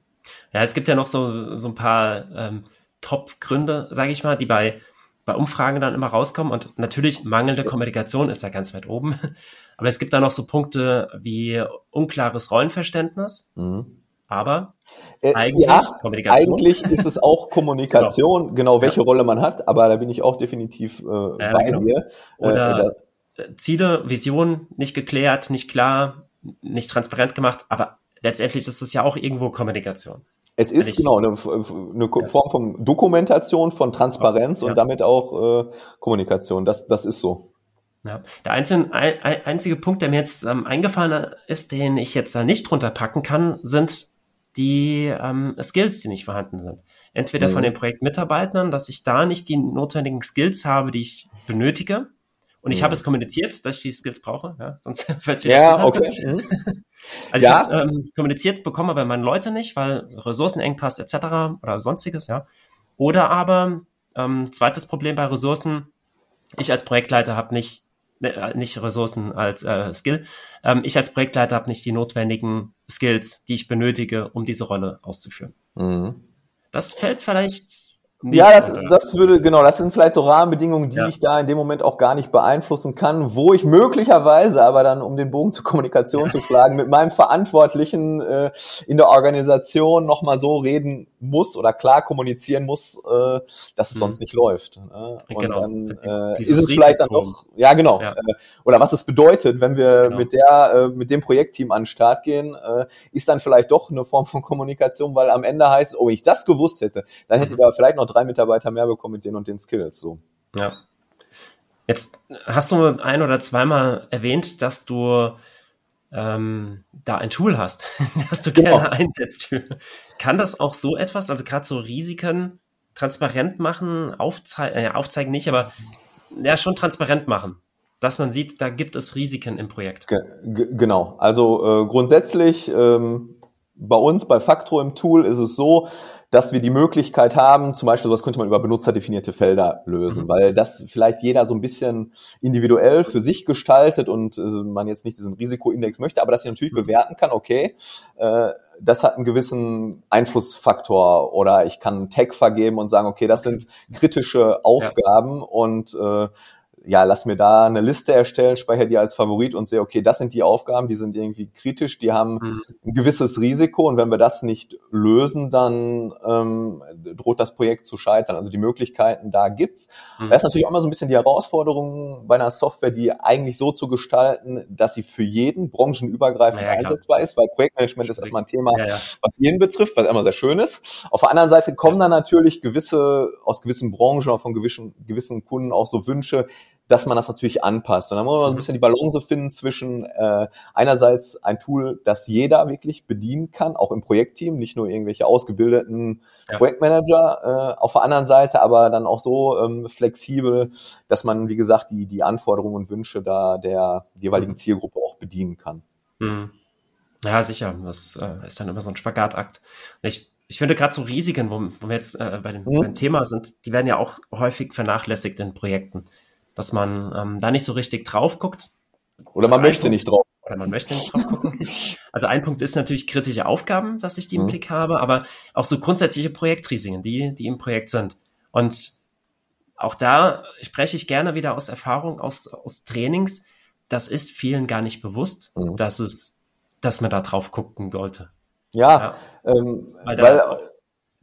Ja, es gibt ja noch so, so ein paar ähm, Top-Gründe, sage ich mal, die bei bei Umfragen dann immer rauskommen. Und natürlich mangelnde Kommunikation ist da ganz weit oben. Aber es gibt da noch so Punkte wie unklares Rollenverständnis. Mhm. Aber äh, eigentlich ja, Kommunikation. Eigentlich ist es auch Kommunikation, genau, genau welche ja. Rolle man hat, aber da bin ich auch definitiv äh, ja, bei genau. dir. Äh, Oder äh, Ziele, Vision nicht geklärt, nicht klar, nicht transparent gemacht, aber letztendlich ist es ja auch irgendwo Kommunikation. Es ist ich, genau eine, eine ja. Form von Dokumentation, von Transparenz ja. und damit auch äh, Kommunikation. Das, das ist so. Ja. Der einzige, ein, einzige Punkt, der mir jetzt ähm, eingefallen ist, den ich jetzt da nicht drunter packen kann, sind die ähm, Skills, die nicht vorhanden sind. Entweder mhm. von den Projektmitarbeitern, dass ich da nicht die notwendigen Skills habe, die ich benötige, und ich mhm. habe es kommuniziert, dass ich die Skills brauche, ja, sonst fällt es wieder Ja, okay. Mhm. Also ja. ich habe es ähm, kommuniziert, bekomme aber meine Leute nicht, weil Ressourcenengpass etc. oder sonstiges, ja. Oder aber, ähm, zweites Problem bei Ressourcen, ich als Projektleiter habe nicht, äh, nicht Ressourcen als äh, Skill, ähm, ich als Projektleiter habe nicht die notwendigen Skills, die ich benötige, um diese Rolle auszuführen. Mhm. Das fällt vielleicht ja, das, das würde, genau, das sind vielleicht so Rahmenbedingungen, die ja. ich da in dem Moment auch gar nicht beeinflussen kann, wo ich möglicherweise aber dann, um den Bogen zur Kommunikation ja. zu schlagen, mit meinem Verantwortlichen äh, in der Organisation nochmal so reden muss oder klar kommunizieren muss, äh, dass es mhm. sonst nicht läuft. Ne? Und genau. dann äh, ist es Risiko. vielleicht dann noch, ja genau, ja. Äh, oder was es bedeutet, wenn wir genau. mit der, äh, mit dem Projektteam an den Start gehen, äh, ist dann vielleicht doch eine Form von Kommunikation, weil am Ende heißt, oh, wenn ich das gewusst hätte, dann hätte mhm. ich aber vielleicht noch drei Mitarbeiter mehr bekommen mit den und den Skills. So. Ja. Jetzt hast du ein oder zweimal erwähnt, dass du ähm, da ein Tool hast, das du genau. gerne einsetzt. Für. Kann das auch so etwas, also gerade so Risiken transparent machen, aufzeigen, äh, aufzeigen nicht, aber ja schon transparent machen, dass man sieht, da gibt es Risiken im Projekt. Ge genau, also äh, grundsätzlich ähm, bei uns bei Factro im Tool ist es so, dass wir die Möglichkeit haben, zum Beispiel sowas könnte man über benutzerdefinierte Felder lösen, mhm. weil das vielleicht jeder so ein bisschen individuell für sich gestaltet und äh, man jetzt nicht diesen Risikoindex möchte, aber dass ich natürlich mhm. bewerten kann, okay, äh, das hat einen gewissen Einflussfaktor oder ich kann einen Tag vergeben und sagen, okay, das sind kritische Aufgaben ja. und äh, ja, lass mir da eine Liste erstellen, speichere die als Favorit und sehe, okay, das sind die Aufgaben, die sind irgendwie kritisch, die haben mhm. ein gewisses Risiko und wenn wir das nicht lösen, dann ähm, droht das Projekt zu scheitern. Also die Möglichkeiten da gibt's. Mhm. Da ist natürlich auch immer so ein bisschen die Herausforderung bei einer Software, die eigentlich so zu gestalten, dass sie für jeden branchenübergreifend ja, einsetzbar ist, weil Projektmanagement ist erstmal ein Thema, ja, ja. was jeden betrifft, was immer sehr schön ist. Auf der anderen Seite kommen dann natürlich gewisse, aus gewissen Branchen oder von gewissen, gewissen Kunden auch so Wünsche, dass man das natürlich anpasst. Und dann muss man so ein mhm. bisschen die Balance finden zwischen äh, einerseits ein Tool, das jeder wirklich bedienen kann, auch im Projektteam, nicht nur irgendwelche ausgebildeten ja. Projektmanager, äh, auf der anderen Seite aber dann auch so ähm, flexibel, dass man, wie gesagt, die, die Anforderungen und Wünsche da der jeweiligen mhm. Zielgruppe auch bedienen kann. Mhm. Ja, sicher. Das äh, ist dann immer so ein Spagatakt. Ich ich finde gerade so Risiken, wo, wo wir jetzt äh, bei dem, mhm. beim Thema sind, die werden ja auch häufig vernachlässigt in Projekten, dass man ähm, da nicht so richtig drauf guckt. Oder man möchte Punkt, nicht drauf. Oder man möchte nicht drauf gucken. also ein Punkt ist natürlich kritische Aufgaben, dass ich die im mhm. Blick habe, aber auch so grundsätzliche Projektrisiken, die, die im Projekt sind. Und auch da spreche ich gerne wieder aus Erfahrung, aus, aus Trainings. Das ist vielen gar nicht bewusst, mhm. dass es, dass man da drauf gucken sollte. Ja, ja. Ähm, weil, weil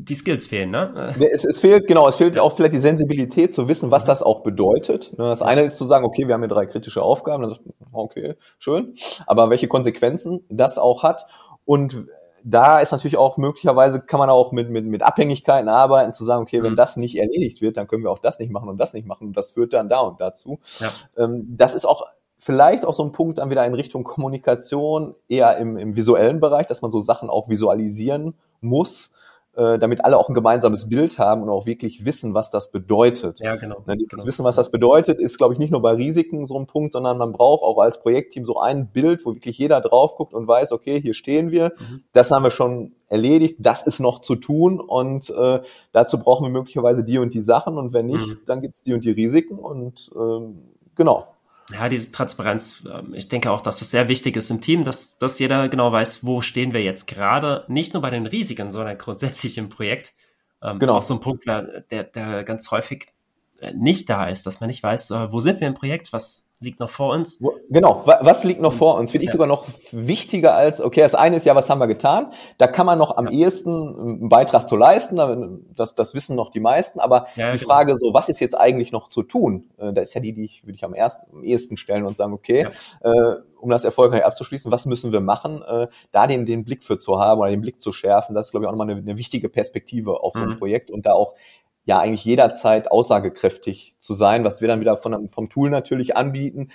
die Skills fehlen, ne? Es, es fehlt, genau, es fehlt auch vielleicht die Sensibilität zu wissen, was das auch bedeutet. Ne? Das eine ist zu sagen, okay, wir haben hier drei kritische Aufgaben, okay, schön, aber welche Konsequenzen das auch hat und da ist natürlich auch möglicherweise kann man auch mit, mit, mit Abhängigkeiten arbeiten, zu sagen, okay, wenn mhm. das nicht erledigt wird, dann können wir auch das nicht machen und das nicht machen und das führt dann da und dazu. Ja. Ähm, das ist auch vielleicht auch so ein Punkt dann wieder in Richtung Kommunikation, eher im, im visuellen Bereich, dass man so Sachen auch visualisieren muss damit alle auch ein gemeinsames Bild haben und auch wirklich wissen, was das bedeutet. Ja, genau. Ne, das genau. Wissen, was das bedeutet, ist, glaube ich, nicht nur bei Risiken so ein Punkt, sondern man braucht auch als Projektteam so ein Bild, wo wirklich jeder drauf guckt und weiß, okay, hier stehen wir, mhm. das haben wir schon erledigt, das ist noch zu tun und äh, dazu brauchen wir möglicherweise die und die Sachen und wenn nicht, mhm. dann gibt es die und die Risiken und ähm, genau ja, diese Transparenz, ähm, ich denke auch, dass es sehr wichtig ist im Team, dass, dass jeder genau weiß, wo stehen wir jetzt gerade, nicht nur bei den Risiken, sondern grundsätzlich im Projekt. Ähm, genau. Auch so ein Punkt, der, der ganz häufig äh, nicht da ist, dass man nicht weiß, äh, wo sind wir im Projekt, was liegt noch vor uns. Genau, was liegt noch vor uns? Finde ich ja. sogar noch wichtiger als, okay, das eine ist ja, was haben wir getan? Da kann man noch am ja. ehesten einen Beitrag zu leisten, das, das wissen noch die meisten, aber ja, die genau. Frage so, was ist jetzt eigentlich noch zu tun? Äh, da ist ja die, die ich, würde ich am, ersten, am ehesten stellen und sagen, okay, äh, um das erfolgreich abzuschließen, was müssen wir machen, äh, da den, den Blick für zu haben oder den Blick zu schärfen, das ist, glaube ich, auch nochmal eine, eine wichtige Perspektive auf so ein mhm. Projekt und da auch ja eigentlich jederzeit aussagekräftig zu sein, was wir dann wieder von, vom Tool natürlich anbieten.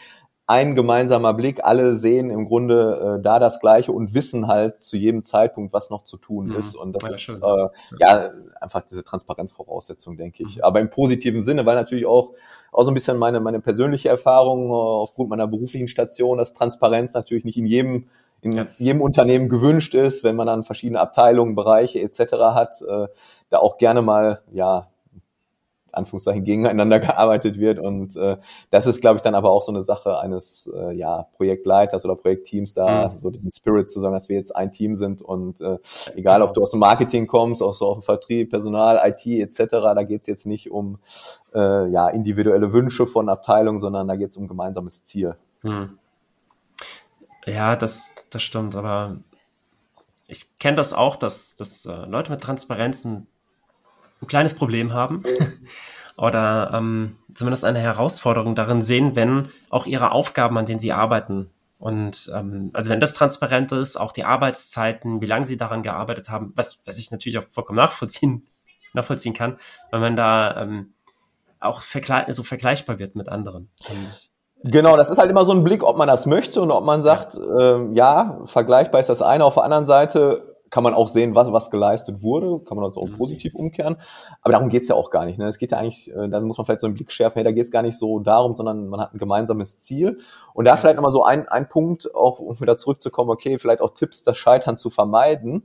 Ein gemeinsamer Blick, alle sehen im Grunde äh, da das Gleiche und wissen halt zu jedem Zeitpunkt, was noch zu tun mhm. ist. Und das ja, ist äh, ja einfach diese Transparenzvoraussetzung, denke ich. Mhm. Aber im positiven Sinne, weil natürlich auch, auch so ein bisschen meine, meine persönliche Erfahrung äh, aufgrund meiner beruflichen Station, dass Transparenz natürlich nicht in jedem in ja. jedem Unternehmen gewünscht ist, wenn man dann verschiedene Abteilungen, Bereiche etc. hat, äh, da auch gerne mal ja Anführungszeichen gegeneinander gearbeitet wird. Und äh, das ist, glaube ich, dann aber auch so eine Sache eines äh, ja, Projektleiters oder Projektteams, da mhm. so diesen Spirit zu sagen, dass wir jetzt ein Team sind und äh, egal, ob du aus dem Marketing kommst, auch so aus dem Vertrieb, Personal, IT etc., da geht es jetzt nicht um äh, ja, individuelle Wünsche von Abteilungen, sondern da geht es um gemeinsames Ziel. Mhm. Ja, das, das stimmt, aber ich kenne das auch, dass, dass äh, Leute mit Transparenzen ein kleines Problem haben oder ähm, zumindest eine Herausforderung darin sehen, wenn auch ihre Aufgaben, an denen sie arbeiten, und ähm, also wenn das transparent ist, auch die Arbeitszeiten, wie lange sie daran gearbeitet haben, was, was ich natürlich auch vollkommen nachvollziehen, nachvollziehen kann, wenn man da ähm, auch vergle so vergleichbar wird mit anderen. Und Genau, das ist halt immer so ein Blick, ob man das möchte und ob man sagt, ja, äh, ja vergleichbar ist das eine. Auf der anderen Seite kann man auch sehen, was, was geleistet wurde, kann man das auch mhm. positiv umkehren. Aber darum geht's ja auch gar nicht. Ne? Es geht ja eigentlich, äh, dann muss man vielleicht so einen Blick schärfen, hey, da geht's gar nicht so darum, sondern man hat ein gemeinsames Ziel. Und da vielleicht nochmal so ein, ein Punkt, auch um wieder zurückzukommen, okay, vielleicht auch Tipps, das Scheitern zu vermeiden.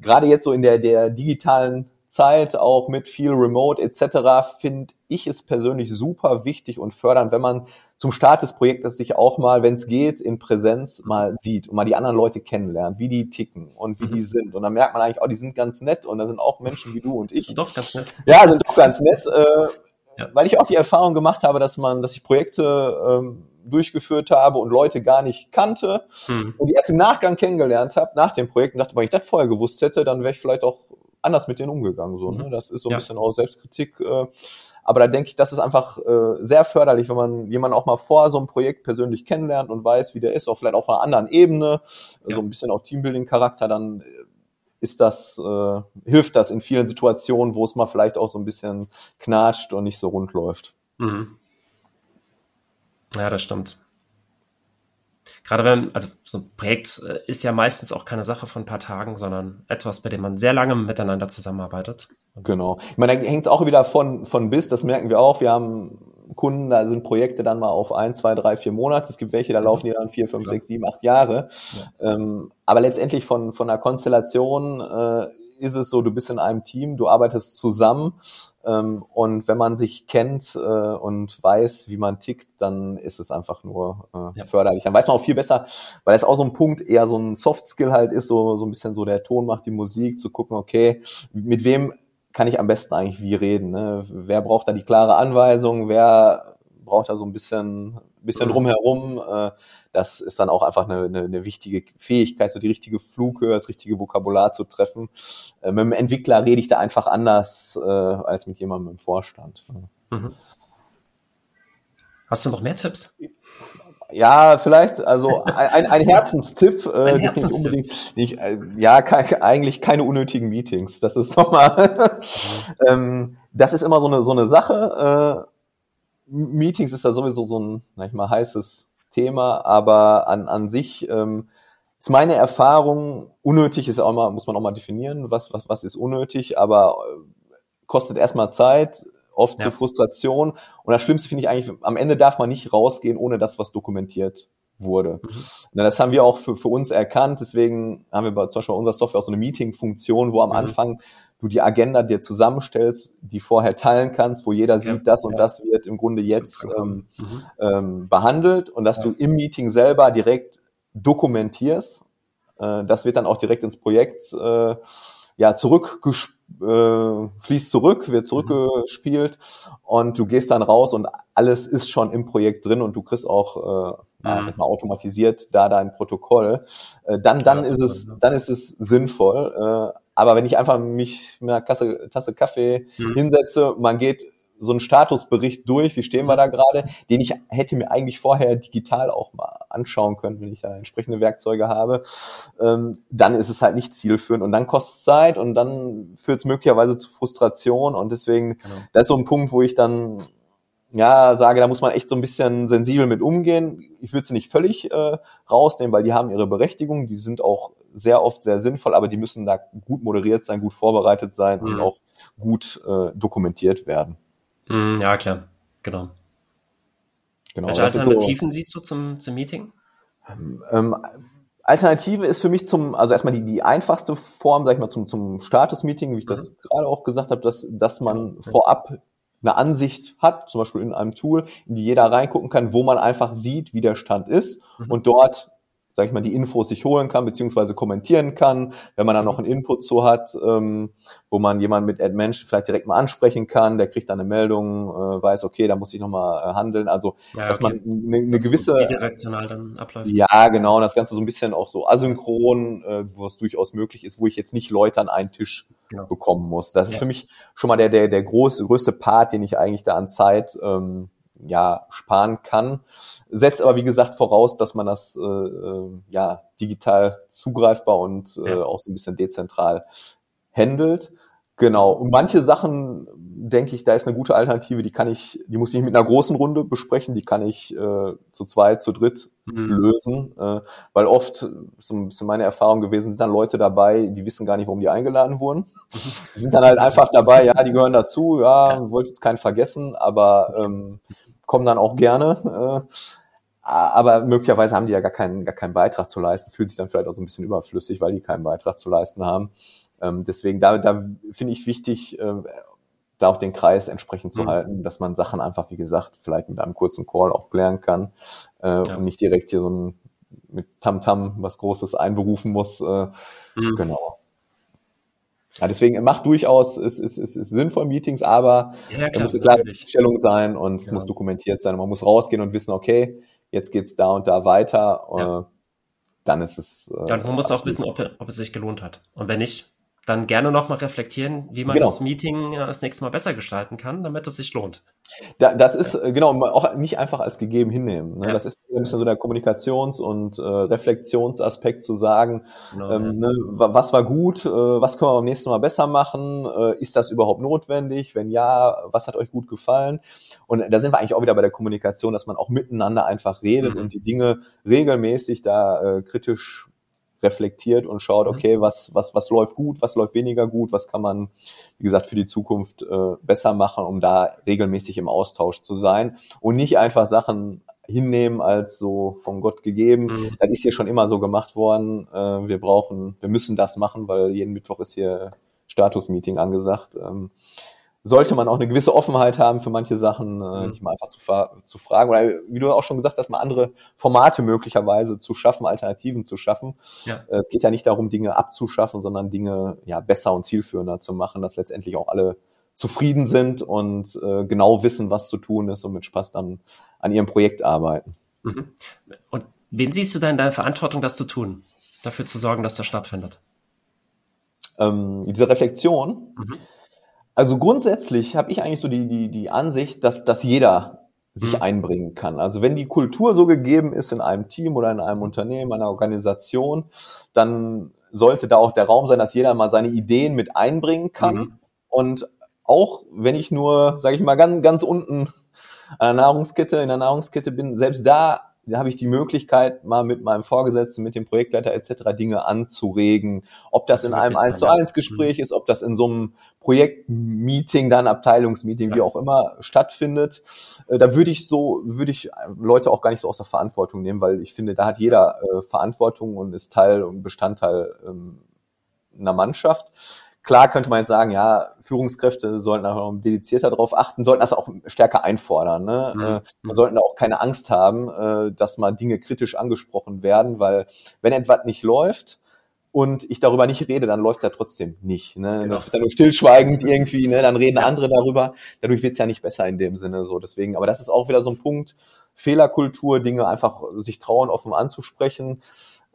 Gerade jetzt so in der, der digitalen Zeit, auch mit viel Remote etc., finde ich es persönlich super wichtig und fördernd, wenn man zum Start des Projektes sich auch mal, wenn es geht, in Präsenz mal sieht und mal die anderen Leute kennenlernt, wie die ticken und wie mhm. die sind. Und dann merkt man eigentlich, oh, die sind ganz nett und da sind auch Menschen wie du und ich. Sind doch ganz nett. Ja, sind doch ganz nett. Äh, ja. Weil ich auch die Erfahrung gemacht habe, dass man, dass ich Projekte ähm, durchgeführt habe und Leute gar nicht kannte mhm. und die erst im Nachgang kennengelernt habe, nach dem Projekt und dachte, wenn ich das vorher gewusst hätte, dann wäre ich vielleicht auch anders mit denen umgegangen. So, ne? Mhm. Das ist so ein ja. bisschen auch Selbstkritik. Äh, aber da denke ich, das ist einfach äh, sehr förderlich, wenn man jemanden auch mal vor so einem Projekt persönlich kennenlernt und weiß, wie der ist, auch vielleicht auf einer anderen Ebene, ja. so ein bisschen auch Teambuilding-Charakter, dann äh, ist das, äh, hilft das in vielen Situationen, wo es mal vielleicht auch so ein bisschen knatscht und nicht so rund läuft. Mhm. Ja, das stimmt gerade wenn, also so ein Projekt äh, ist ja meistens auch keine Sache von ein paar Tagen, sondern etwas, bei dem man sehr lange miteinander zusammenarbeitet. Genau. Ich meine, da hängt es auch wieder von, von bis, das merken wir auch. Wir haben Kunden, da sind Projekte dann mal auf ein, zwei, drei, vier Monate. Es gibt welche, da laufen die dann vier, fünf, ja. sechs, sieben, acht Jahre. Ja. Ähm, aber letztendlich von, von der Konstellation äh, ist es so, du bist in einem Team, du arbeitest zusammen ähm, und wenn man sich kennt äh, und weiß, wie man tickt, dann ist es einfach nur äh, ja. förderlich. Dann weiß man auch viel besser, weil es auch so ein Punkt eher so ein Soft Skill halt ist, so, so ein bisschen so der Ton macht die Musik, zu gucken, okay, mit wem kann ich am besten eigentlich wie reden? Ne? Wer braucht da die klare Anweisung? Wer braucht da so ein bisschen, bisschen mhm. drumherum? Äh, das ist dann auch einfach eine, eine, eine wichtige Fähigkeit, so die richtige Flughöhe, das richtige Vokabular zu treffen. Äh, mit dem Entwickler rede ich da einfach anders äh, als mit jemandem im Vorstand. Mhm. Hast du noch mehr Tipps? Ja, vielleicht, also ein, ein Herzenstipp, äh, ein Herzenstipp. Nicht unbedingt, nicht, äh, ja, ke eigentlich keine unnötigen Meetings. Das ist nochmal, mhm. ähm, das ist immer so eine, so eine Sache. Äh, Meetings ist ja sowieso so ein, sag ich mal, heißes Thema, aber an, an sich ähm, ist meine Erfahrung, unnötig ist auch mal, muss man auch mal definieren, was, was, was ist unnötig, aber äh, kostet erstmal Zeit, oft ja. zur Frustration. Und das Schlimmste finde ich eigentlich, am Ende darf man nicht rausgehen, ohne das, was dokumentiert wurde. Mhm. Das haben wir auch für, für uns erkannt. Deswegen haben wir bei, zum Beispiel bei unserer Software auch so eine Meeting-Funktion, wo am mhm. Anfang du die Agenda dir zusammenstellst, die vorher teilen kannst, wo jeder sieht, ja, das und ja. das wird im Grunde jetzt ähm, mhm. ähm, behandelt und dass ja. du im Meeting selber direkt dokumentierst. Äh, das wird dann auch direkt ins Projekt äh, ja zurückgespielt äh, fließt zurück, wird zurückgespielt und du gehst dann raus und alles ist schon im Projekt drin und du kriegst auch äh, mhm. mal, automatisiert da dein Protokoll. Äh, dann dann ist es dann ist es sinnvoll. Äh, aber wenn ich einfach mich mit einer Kasse, Tasse Kaffee mhm. hinsetze, man geht so einen Statusbericht durch, wie stehen wir da gerade, den ich hätte mir eigentlich vorher digital auch mal anschauen können, wenn ich da entsprechende Werkzeuge habe, ähm, dann ist es halt nicht zielführend und dann kostet es Zeit und dann führt es möglicherweise zu Frustration und deswegen, genau. das ist so ein Punkt, wo ich dann ja, sage, da muss man echt so ein bisschen sensibel mit umgehen. Ich würde sie nicht völlig äh, rausnehmen, weil die haben ihre Berechtigung, die sind auch sehr oft sehr sinnvoll, aber die müssen da gut moderiert sein, gut vorbereitet sein mhm. und auch gut äh, dokumentiert werden. Mm, ja, klar, genau. genau Welche Alternativen so, siehst du zum, zum Meeting? Ähm, Alternative ist für mich zum, also erstmal die, die einfachste Form, sag ich mal, zum, zum Status-Meeting, wie ich mhm. das gerade auch gesagt habe, dass, dass man genau. vorab eine Ansicht hat, zum Beispiel in einem Tool, in die jeder reingucken kann, wo man einfach sieht, wie der Stand ist mhm. und dort sag ich mal, die Infos sich holen kann, beziehungsweise kommentieren kann, wenn man da noch einen Input zu hat, ähm, wo man jemanden mit Ad Mensch vielleicht direkt mal ansprechen kann, der kriegt dann eine Meldung, äh, weiß, okay, da muss ich nochmal äh, handeln. Also, ja, dass man eine, eine gewisse. So bidirektional dann abläuft. Ja, genau, das Ganze so ein bisschen auch so asynchron, äh, wo es durchaus möglich ist, wo ich jetzt nicht Leute an einen Tisch genau. bekommen muss. Das ja. ist für mich schon mal der, der, der große, größte Part, den ich eigentlich da an Zeit ähm, ja, sparen kann. Setzt aber, wie gesagt, voraus, dass man das äh, äh ja, digital zugreifbar und äh, auch so ein bisschen dezentral handelt. Genau. Und manche Sachen, denke ich, da ist eine gute Alternative, die kann ich, die muss ich nicht mit einer großen Runde besprechen, die kann ich äh, zu zweit, zu dritt mhm. lösen. Äh, weil oft, so ein bisschen meine Erfahrung gewesen, sind dann Leute dabei, die wissen gar nicht, warum die eingeladen wurden. Die sind dann halt einfach dabei, ja, die gehören dazu, ja, wollte jetzt keinen vergessen, aber ähm, kommen dann auch gerne. Äh, aber möglicherweise haben die ja gar keinen, gar keinen Beitrag zu leisten, fühlt sich dann vielleicht auch so ein bisschen überflüssig, weil die keinen Beitrag zu leisten haben. Ähm, deswegen, da, da finde ich wichtig, äh, da auch den Kreis entsprechend zu mhm. halten, dass man Sachen einfach, wie gesagt, vielleicht mit einem kurzen Call auch klären kann äh, ja. und nicht direkt hier so ein mit Tamtam -Tam was Großes einberufen muss. Äh, mhm. Genau. Ja, deswegen macht durchaus, es ist, ist, ist sinnvoll Meetings, aber ja, klar, muss eine klare Stellung sein und es ja. muss dokumentiert sein. Und man muss rausgehen und wissen, okay, jetzt geht's da und da weiter. Ja. Äh, dann ist es. Äh, ja, und man muss auch wissen, ob, ob es sich gelohnt hat. Und wenn nicht, dann gerne nochmal reflektieren, wie man genau. das Meeting äh, das nächste Mal besser gestalten kann, damit es sich lohnt. Da, das ist, äh, genau, auch nicht einfach als gegeben hinnehmen. Ne? Ja. Das ist ein bisschen so der Kommunikations- und äh, Reflexionsaspekt zu sagen, genau, ähm, ja. ne, was war gut, äh, was können wir beim nächsten Mal besser machen, äh, ist das überhaupt notwendig, wenn ja, was hat euch gut gefallen? Und da sind wir eigentlich auch wieder bei der Kommunikation, dass man auch miteinander einfach redet mhm. und die Dinge regelmäßig da äh, kritisch reflektiert und schaut, mhm. okay, was, was, was läuft gut, was läuft weniger gut, was kann man, wie gesagt, für die Zukunft äh, besser machen, um da regelmäßig im Austausch zu sein und nicht einfach Sachen hinnehmen als so von Gott gegeben. Mhm. Das ist hier schon immer so gemacht worden. Äh, wir brauchen, wir müssen das machen, weil jeden Mittwoch ist hier Status-Meeting angesagt. Ähm, sollte man auch eine gewisse Offenheit haben für manche Sachen, äh, mhm. die mal einfach zu, zu fragen. Oder wie du auch schon gesagt hast, mal andere Formate möglicherweise zu schaffen, Alternativen zu schaffen. Ja. Äh, es geht ja nicht darum, Dinge abzuschaffen, sondern Dinge ja besser und zielführender zu machen, dass letztendlich auch alle zufrieden sind und äh, genau wissen, was zu tun ist und mit Spaß dann an ihrem Projekt arbeiten. Mhm. Und wen siehst du da in deiner Verantwortung, das zu tun, dafür zu sorgen, dass das stattfindet? Ähm, diese Reflexion. Mhm. Also grundsätzlich habe ich eigentlich so die, die, die Ansicht, dass, dass jeder sich mhm. einbringen kann. Also wenn die Kultur so gegeben ist in einem Team oder in einem Unternehmen, einer Organisation, dann sollte da auch der Raum sein, dass jeder mal seine Ideen mit einbringen kann. Mhm. Und auch wenn ich nur, sage ich mal, ganz, ganz unten an der Nahrungskette, in der Nahrungskette bin, selbst da da habe ich die Möglichkeit, mal mit meinem Vorgesetzten, mit dem Projektleiter etc. Dinge anzuregen. Ob das in einem 1 zu 1 Gespräch ist, ob das in so einem Projektmeeting, dann Abteilungsmeeting, ja. wie auch immer stattfindet. Äh, da würde ich so, würde ich Leute auch gar nicht so aus der Verantwortung nehmen, weil ich finde, da hat jeder äh, Verantwortung und ist Teil und Bestandteil ähm, einer Mannschaft. Klar könnte man jetzt sagen, ja, Führungskräfte sollten auch dedizierter darauf achten, sollten das auch stärker einfordern. Ne? Mhm. Äh, man sollten auch keine Angst haben, äh, dass mal Dinge kritisch angesprochen werden, weil wenn etwas nicht läuft und ich darüber nicht rede, dann läuft es ja trotzdem nicht. Ne? Genau. Das wird dann nur stillschweigend irgendwie, ne? dann reden andere darüber. Dadurch wird es ja nicht besser in dem Sinne. So deswegen, aber das ist auch wieder so ein Punkt, Fehlerkultur, Dinge einfach sich trauen, offen anzusprechen.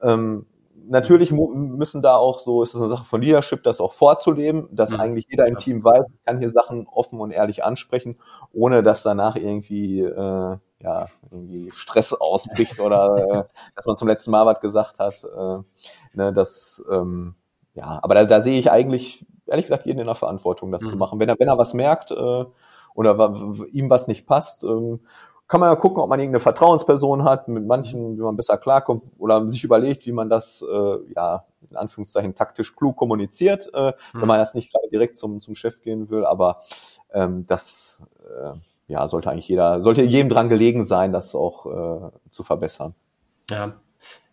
Ähm, natürlich müssen da auch so, ist das eine Sache von Leadership, das auch vorzuleben, dass mhm. eigentlich jeder im Team weiß, ich kann hier Sachen offen und ehrlich ansprechen, ohne dass danach irgendwie, äh, ja, irgendwie Stress ausbricht oder äh, dass man zum letzten Mal was gesagt hat. Äh, ne, das, ähm, ja, aber da, da sehe ich eigentlich, ehrlich gesagt, jeden in der Verantwortung, das mhm. zu machen. Wenn er, wenn er was merkt äh, oder ihm was nicht passt, ähm, kann man ja gucken, ob man irgendeine Vertrauensperson hat, mit manchen, wie man besser klarkommt oder sich überlegt, wie man das, äh, ja, in Anführungszeichen taktisch klug kommuniziert, äh, mhm. wenn man das nicht gerade direkt zum, zum Chef gehen will, aber ähm, das äh, ja, sollte eigentlich jeder, sollte jedem dran gelegen sein, das auch äh, zu verbessern. Ja,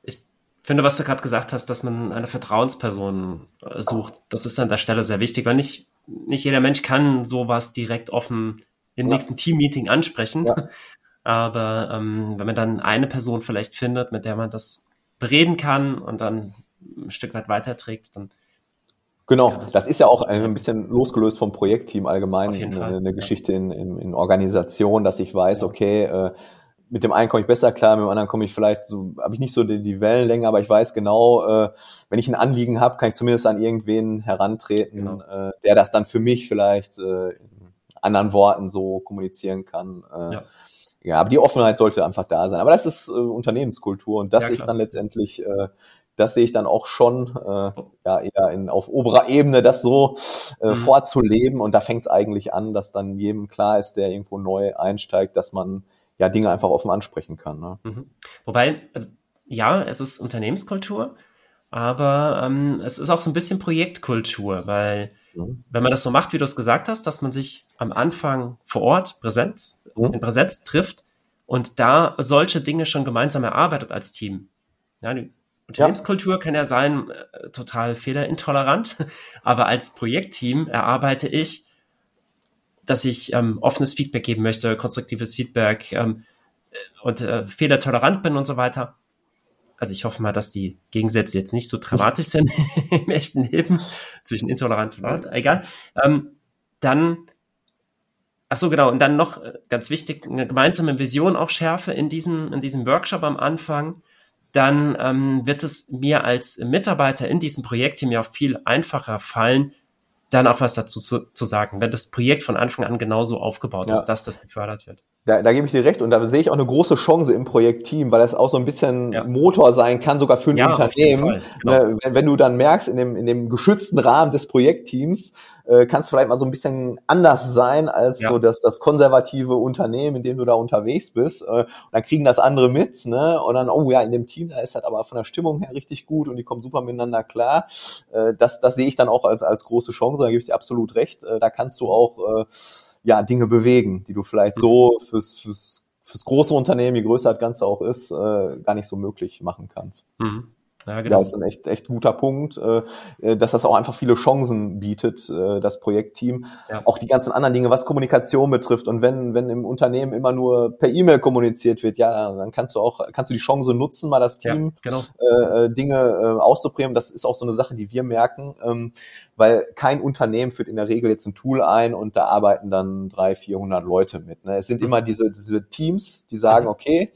ich finde, was du gerade gesagt hast, dass man eine Vertrauensperson äh, sucht, das ist an der Stelle sehr wichtig, weil nicht, nicht jeder Mensch kann sowas direkt offen im ja. nächsten Team-Meeting ansprechen. Ja. Aber ähm, wenn man dann eine Person vielleicht findet, mit der man das bereden kann und dann ein Stück weit weiterträgt, dann Genau, das, das, ist ja auch ein bisschen losgelöst vom Projektteam allgemein eine, eine, Geschichte in, in, in, Organisation, dass ich weiß, okay, äh, mit dem einen komme ich besser klar, mit dem anderen komme ich vielleicht so, habe ich nicht so die, die Wellenlänge, aber ich weiß genau, äh, wenn ich ein Anliegen habe, kann ich zumindest an irgendwen herantreten, genau. äh, der das dann für mich vielleicht äh, in anderen Worten so kommunizieren kann. Äh, ja. Ja, aber die Offenheit sollte einfach da sein. Aber das ist äh, Unternehmenskultur und das ja, ist dann letztendlich, äh, das sehe ich dann auch schon, äh, ja, eher in, auf oberer Ebene, das so äh, mhm. vorzuleben. Und da fängt es eigentlich an, dass dann jedem klar ist, der irgendwo neu einsteigt, dass man ja Dinge einfach offen ansprechen kann. Ne? Mhm. Wobei, also, ja, es ist Unternehmenskultur, aber ähm, es ist auch so ein bisschen Projektkultur, weil mhm. wenn man das so macht, wie du es gesagt hast, dass man sich am Anfang vor Ort Präsenz, mhm. in Präsenz trifft und da solche Dinge schon gemeinsam erarbeitet als Team. Ja, die Unternehmenskultur ja. kann ja sein, äh, total fehlerintolerant, aber als Projektteam erarbeite ich, dass ich ähm, offenes Feedback geben möchte, konstruktives Feedback ähm, und äh, fehlertolerant bin und so weiter also ich hoffe mal, dass die Gegensätze jetzt nicht so dramatisch sind im echten Leben zwischen intolerant und tolerant, egal. Ähm, dann, ach so genau, und dann noch äh, ganz wichtig, eine gemeinsame Vision auch schärfe in diesem, in diesem Workshop am Anfang. Dann ähm, wird es mir als Mitarbeiter in diesem Projektteam ja viel einfacher fallen, dann auch was dazu zu, zu, sagen, wenn das Projekt von Anfang an genauso aufgebaut ja. ist, dass das gefördert wird. Da, da gebe ich dir recht und da sehe ich auch eine große Chance im Projektteam, weil das auch so ein bisschen ja. Motor sein kann, sogar für ein ja, Unternehmen. Genau. Ne, wenn, wenn, du dann merkst, in dem, in dem geschützten Rahmen des Projektteams, äh, kannst du vielleicht mal so ein bisschen anders sein als ja. so das, das konservative Unternehmen, in dem du da unterwegs bist. Äh, und dann kriegen das andere mit, ne? Und dann, oh ja, in dem Team, da ist das aber von der Stimmung her richtig gut und die kommen super miteinander klar. Äh, das, das sehe ich dann auch als, als große Chance, da gebe ich dir absolut recht. Äh, da kannst du auch äh, ja, Dinge bewegen, die du vielleicht so fürs, fürs, fürs große Unternehmen, je größer das Ganze auch ist, äh, gar nicht so möglich machen kannst. Mhm. Ja, genau. Das ist ein echt, echt guter Punkt, äh, äh, dass das auch einfach viele Chancen bietet, äh, das Projektteam. Ja. Auch die ganzen anderen Dinge, was Kommunikation betrifft. Und wenn, wenn im Unternehmen immer nur per E-Mail kommuniziert wird, ja, dann kannst du auch, kannst du die Chance nutzen, mal das Team ja, genau. äh, Dinge äh, auszuprägen. Das ist auch so eine Sache, die wir merken. Ähm, weil kein Unternehmen führt in der Regel jetzt ein Tool ein und da arbeiten dann drei, vierhundert Leute mit. Ne? Es sind mhm. immer diese, diese Teams, die sagen, mhm. okay,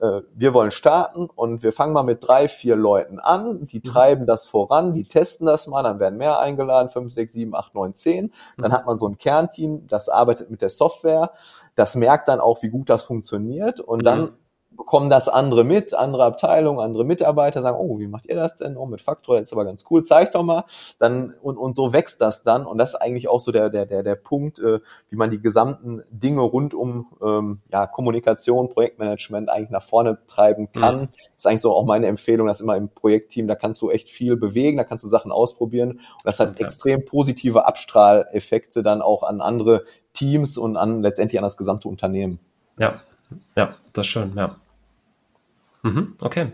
äh, wir wollen starten und wir fangen mal mit drei, vier Leuten an, die mhm. treiben das voran, die testen das mal, dann werden mehr eingeladen, fünf, sechs, sieben, acht, neun, zehn. Dann hat man so ein Kernteam, das arbeitet mit der Software, das merkt dann auch, wie gut das funktioniert und dann bekommen das andere mit, andere Abteilungen, andere Mitarbeiter sagen, oh, wie macht ihr das denn? Oh, mit Faktor, das ist aber ganz cool, zeig doch mal. Dann, und, und so wächst das dann. Und das ist eigentlich auch so der, der, der, der Punkt, äh, wie man die gesamten Dinge rund um ähm, ja, Kommunikation, Projektmanagement eigentlich nach vorne treiben kann. Mhm. Das ist eigentlich so auch meine Empfehlung, dass immer im Projektteam, da kannst du echt viel bewegen, da kannst du Sachen ausprobieren. Und das hat okay. extrem positive Abstrahleffekte dann auch an andere Teams und an letztendlich an das gesamte Unternehmen. Ja, ja, das ist schön, ja. Mhm, okay.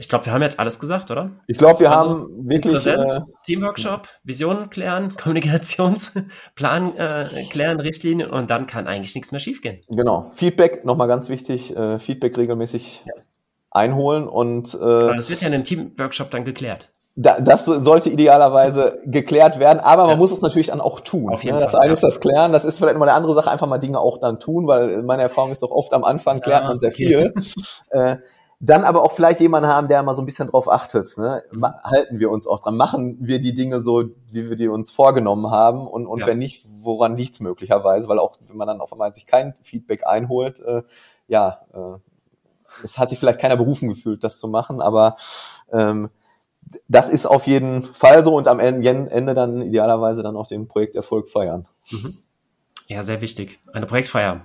Ich glaube, wir haben jetzt alles gesagt, oder? Ich glaube, wir also, haben wirklich. Präsenz, äh, Teamworkshop, Visionen klären, Kommunikationsplan äh, klären, Richtlinien und dann kann eigentlich nichts mehr schiefgehen. Genau. Feedback, nochmal ganz wichtig, äh, Feedback regelmäßig ja. einholen und. Äh, genau, das wird ja in einem Teamworkshop dann geklärt da, das sollte idealerweise geklärt werden, aber man ja. muss es natürlich dann auch tun. Auf jeden ne? Das Fall, eine ja. ist das Klären, das ist vielleicht immer eine andere Sache, einfach mal Dinge auch dann tun, weil meine Erfahrung ist doch oft am Anfang klärt ja, man sehr viel. äh, dann aber auch vielleicht jemanden haben, der mal so ein bisschen drauf achtet. Ne? Mhm. Halten wir uns auch dran? Machen wir die Dinge so, wie wir die uns vorgenommen haben? Und, und wenn nicht, woran liegt möglicherweise? Weil auch, wenn man dann auf einmal sich kein Feedback einholt, äh, ja, äh, es hat sich vielleicht keiner berufen gefühlt, das zu machen, aber ähm, das ist auf jeden Fall so und am Ende dann idealerweise dann auch den Projekterfolg feiern. Mhm. Ja, sehr wichtig. Eine Projektfeier.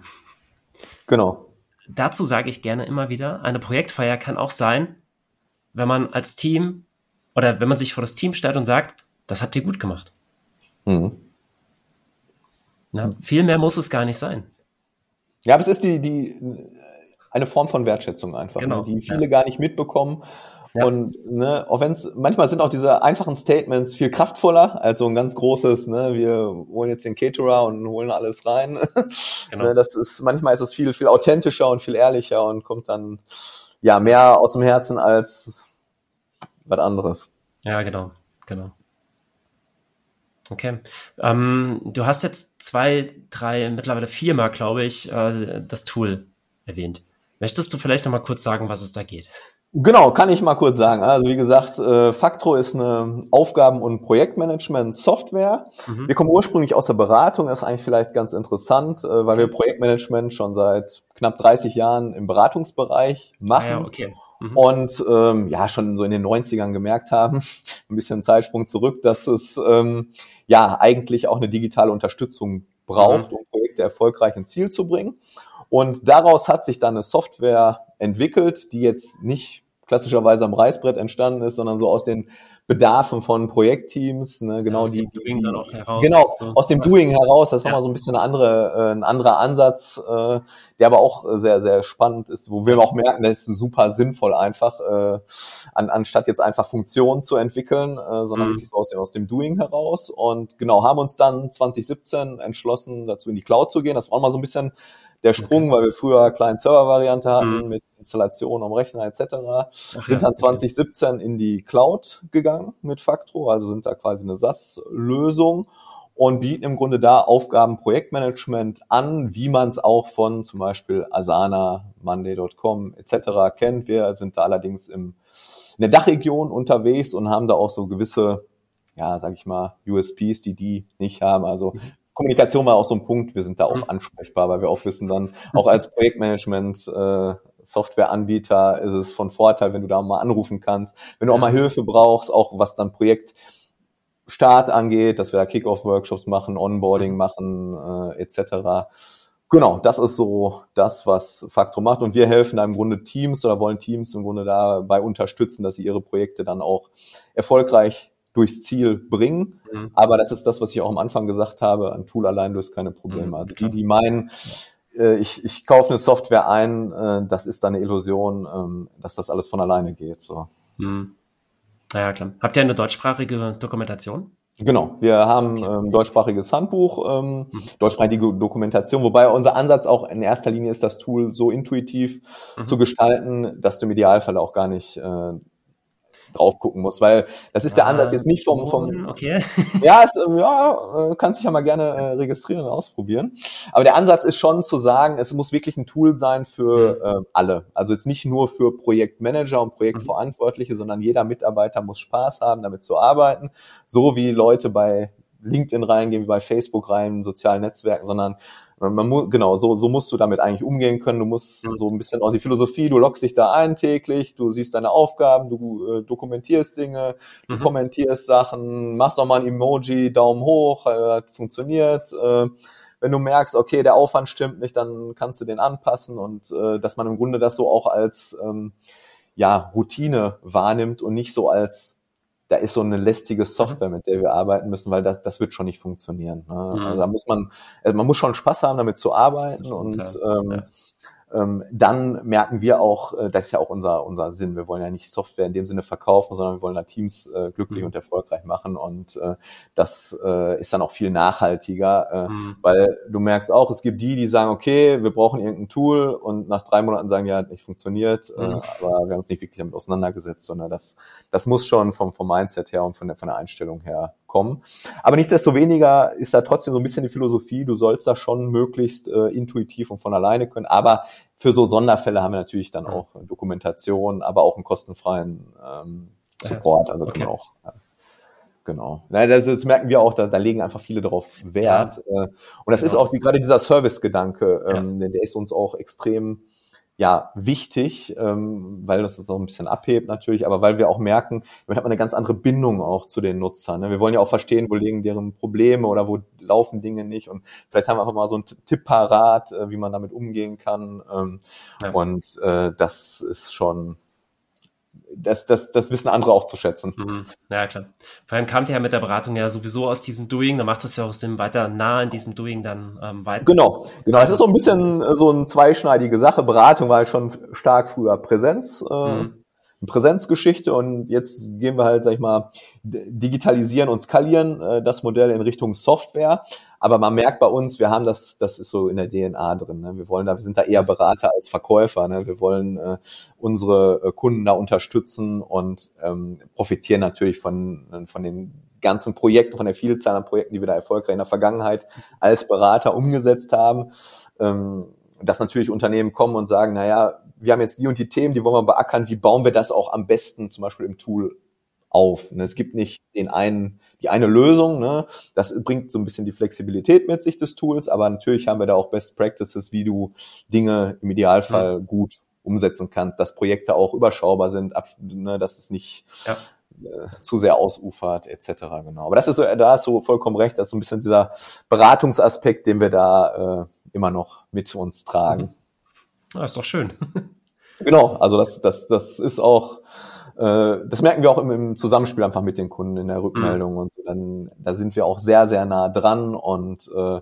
Genau. Dazu sage ich gerne immer wieder, eine Projektfeier kann auch sein, wenn man als Team oder wenn man sich vor das Team stellt und sagt, das habt ihr gut gemacht. Mhm. Na, viel mehr muss es gar nicht sein. Ja, aber es ist die, die, eine Form von Wertschätzung einfach, ne, genau, ne, die viele ja. gar nicht mitbekommen ja. Und ne, auch wenn es manchmal sind auch diese einfachen Statements viel kraftvoller als so ein ganz großes, ne, wir holen jetzt den Caterer und holen alles rein. Genau. ne, das ist manchmal ist es viel viel authentischer und viel ehrlicher und kommt dann ja mehr aus dem Herzen als was anderes. Ja, genau, genau. Okay. Ähm, du hast jetzt zwei, drei, mittlerweile viermal, glaube ich, äh, das Tool erwähnt. Möchtest du vielleicht noch mal kurz sagen, was es da geht? Genau, kann ich mal kurz sagen. Also wie gesagt, äh, Factro ist eine Aufgaben- und Projektmanagement-Software. Mhm. Wir kommen ursprünglich aus der Beratung, das ist eigentlich vielleicht ganz interessant, äh, weil wir Projektmanagement schon seit knapp 30 Jahren im Beratungsbereich machen. Ah ja, okay. Mhm. Und ähm, ja, schon so in den 90ern gemerkt haben, ein bisschen Zeitsprung zurück, dass es ähm, ja eigentlich auch eine digitale Unterstützung braucht, mhm. um Projekte erfolgreich ins Ziel zu bringen. Und daraus hat sich dann eine Software entwickelt, die jetzt nicht klassischerweise am Reißbrett entstanden ist, sondern so aus den Bedarfen von Projektteams, ne, genau ja, aus die, dem Doing die, dann auch heraus. Genau, so. aus dem Doing heraus, das ist ja. nochmal so ein bisschen eine andere, äh, ein anderer Ansatz, äh, der aber auch sehr, sehr spannend ist, wo wir auch merken, der ist super sinnvoll einfach, äh, an, anstatt jetzt einfach Funktionen zu entwickeln, äh, sondern mhm. wirklich so aus dem, aus dem Doing heraus und genau, haben uns dann 2017 entschlossen, dazu in die Cloud zu gehen. Das war auch mal so ein bisschen der Sprung, okay. weil wir früher Client-Server-Variante hatten mhm. mit Installation am Rechner etc. Ach, sind ja, dann 2017 okay. in die Cloud gegangen mit Factro, also sind da quasi eine SaaS-Lösung und bieten im Grunde da Aufgaben Projektmanagement an, wie man es auch von zum Beispiel Asana, Monday.com etc. kennt. Wir sind da allerdings im, in der Dachregion unterwegs und haben da auch so gewisse ja, sag ich mal, USPs, die die nicht haben. Also mhm. Kommunikation war auch so ein Punkt. Wir sind da auch mhm. ansprechbar, weil wir auch wissen dann, auch als Projektmanagement, äh, Softwareanbieter ist es von Vorteil, wenn du da mal anrufen kannst, wenn du auch mal Hilfe brauchst, auch was dann Projektstart angeht, dass wir da Kick-Off-Workshops machen, Onboarding mhm. machen, äh, etc. Genau, das ist so das, was Faktor macht. Und wir helfen da im Grunde Teams oder wollen Teams im Grunde dabei unterstützen, dass sie ihre Projekte dann auch erfolgreich durchs Ziel bringen. Mhm. Aber das ist das, was ich auch am Anfang gesagt habe. Ein Tool allein löst keine Probleme. Mhm, also die, die meinen, äh, ich, ich kaufe eine Software ein, äh, das ist dann eine Illusion, ähm, dass das alles von alleine geht. So. Hm. Ja, klar. Habt ihr eine deutschsprachige Dokumentation? Genau, wir haben okay. ähm, deutschsprachiges Handbuch, ähm, mhm. deutschsprachige Dokumentation, wobei unser Ansatz auch in erster Linie ist, das Tool so intuitiv mhm. zu gestalten, dass du im Idealfall auch gar nicht äh, drauf gucken muss, weil das ist der Ansatz jetzt nicht vom, vom okay. ja, es, ja, kannst dich ja mal gerne äh, registrieren und ausprobieren. Aber der Ansatz ist schon zu sagen, es muss wirklich ein Tool sein für mhm. äh, alle. Also jetzt nicht nur für Projektmanager und Projektverantwortliche, mhm. sondern jeder Mitarbeiter muss Spaß haben, damit zu arbeiten. So wie Leute bei LinkedIn reingehen, wie bei Facebook rein, sozialen Netzwerken, sondern man muss, genau, so, so musst du damit eigentlich umgehen können. Du musst so ein bisschen auch die Philosophie, du loggst dich da ein täglich, du siehst deine Aufgaben, du äh, dokumentierst Dinge, du mhm. kommentierst Sachen, machst auch mal ein Emoji, Daumen hoch, äh, funktioniert. Äh, wenn du merkst, okay, der Aufwand stimmt nicht, dann kannst du den anpassen und äh, dass man im Grunde das so auch als ähm, ja, Routine wahrnimmt und nicht so als da ist so eine lästige Software, mit der wir arbeiten müssen, weil das, das wird schon nicht funktionieren. Ne? Mhm. Also da muss man, also man muss schon Spaß haben, damit zu arbeiten und ähm, ja dann merken wir auch, äh, das ist ja auch unser, unser Sinn. Wir wollen ja nicht Software in dem Sinne verkaufen, sondern wir wollen da Teams äh, glücklich mhm. und erfolgreich machen. Und äh, das äh, ist dann auch viel nachhaltiger, äh, mhm. weil du merkst auch, es gibt die, die sagen, okay, wir brauchen irgendein Tool und nach drei Monaten sagen, ja, nicht funktioniert, mhm. aber wir haben uns nicht wirklich damit auseinandergesetzt, sondern das, das muss schon vom, vom Mindset her und von der, von der Einstellung her kommen. Aber nichtsdestoweniger ist da trotzdem so ein bisschen die Philosophie, du sollst da schon möglichst äh, intuitiv und von alleine können. Aber für so Sonderfälle haben wir natürlich dann auch Dokumentation, aber auch einen kostenfreien ähm, Support. Also okay. auch. Ja. Genau. Das, das merken wir auch, da, da legen einfach viele darauf Wert. Ja. Äh, und das genau. ist auch die, gerade dieser Service-Gedanke, ähm, ja. der ist uns auch extrem ja wichtig, ähm, weil das das auch ein bisschen abhebt natürlich, aber weil wir auch merken, wir haben eine ganz andere Bindung auch zu den Nutzern. Ne? Wir wollen ja auch verstehen, wo liegen deren Probleme oder wo laufen Dinge nicht und vielleicht haben wir einfach mal so einen Tipp parat, äh, wie man damit umgehen kann. Ähm, ja. Und äh, das ist schon das, das, das wissen andere auch zu schätzen. Mhm. Ja, klar. Vor allem kam ihr ja mit der Beratung ja sowieso aus diesem Doing, da macht es ja auch Sinn, weiter nah in diesem Doing dann ähm, weiter. Genau, genau. Es ist so ein bisschen äh, so eine zweischneidige Sache. Beratung war halt schon stark früher Präsenz. Äh, mhm. Präsenzgeschichte und jetzt gehen wir halt, sag ich mal, digitalisieren und skalieren äh, das Modell in Richtung Software. Aber man merkt bei uns, wir haben das, das ist so in der DNA drin. Ne? Wir wollen da, wir sind da eher Berater als Verkäufer. Ne? Wir wollen äh, unsere äh, Kunden da unterstützen und ähm, profitieren natürlich von, von den ganzen Projekten, von der Vielzahl an Projekten, die wir da erfolgreich in der Vergangenheit als Berater umgesetzt haben. Ähm, dass natürlich Unternehmen kommen und sagen, naja, wir haben jetzt die und die Themen, die wollen wir beackern, wie bauen wir das auch am besten zum Beispiel im Tool auf. Ne? Es gibt nicht den einen, die eine Lösung. Ne? Das bringt so ein bisschen die Flexibilität mit sich des Tools, aber natürlich haben wir da auch Best Practices, wie du Dinge im Idealfall mhm. gut umsetzen kannst, dass Projekte auch überschaubar sind, ne, dass es nicht ja. äh, zu sehr ausufert, etc. Genau. Aber das ist so, da hast du vollkommen recht, das ist so ein bisschen dieser Beratungsaspekt, den wir da äh, immer noch mit uns tragen. Mhm. Ist doch schön. genau, also das, das, das ist auch, das merken wir auch im, im Zusammenspiel einfach mit den Kunden in der Rückmeldung mhm. und dann, da sind wir auch sehr, sehr nah dran und äh,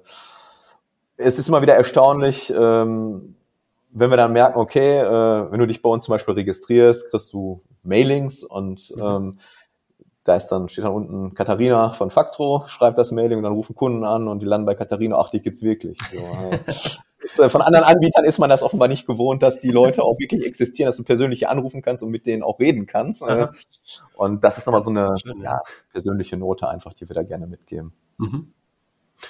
es ist immer wieder erstaunlich, ähm, wenn wir dann merken, okay, äh, wenn du dich bei uns zum Beispiel registrierst, kriegst du Mailings und mhm. ähm, da ist dann, steht dann unten Katharina von Factro, schreibt das Mailing und dann rufen Kunden an und die landen bei Katharina, ach, die gibt's wirklich. So, äh, von anderen Anbietern ist man das offenbar nicht gewohnt, dass die Leute auch wirklich existieren, dass du persönlich anrufen kannst und mit denen auch reden kannst. Aha. Und das ist nochmal so eine ja, persönliche Note einfach, die wir da gerne mitgeben. Mhm.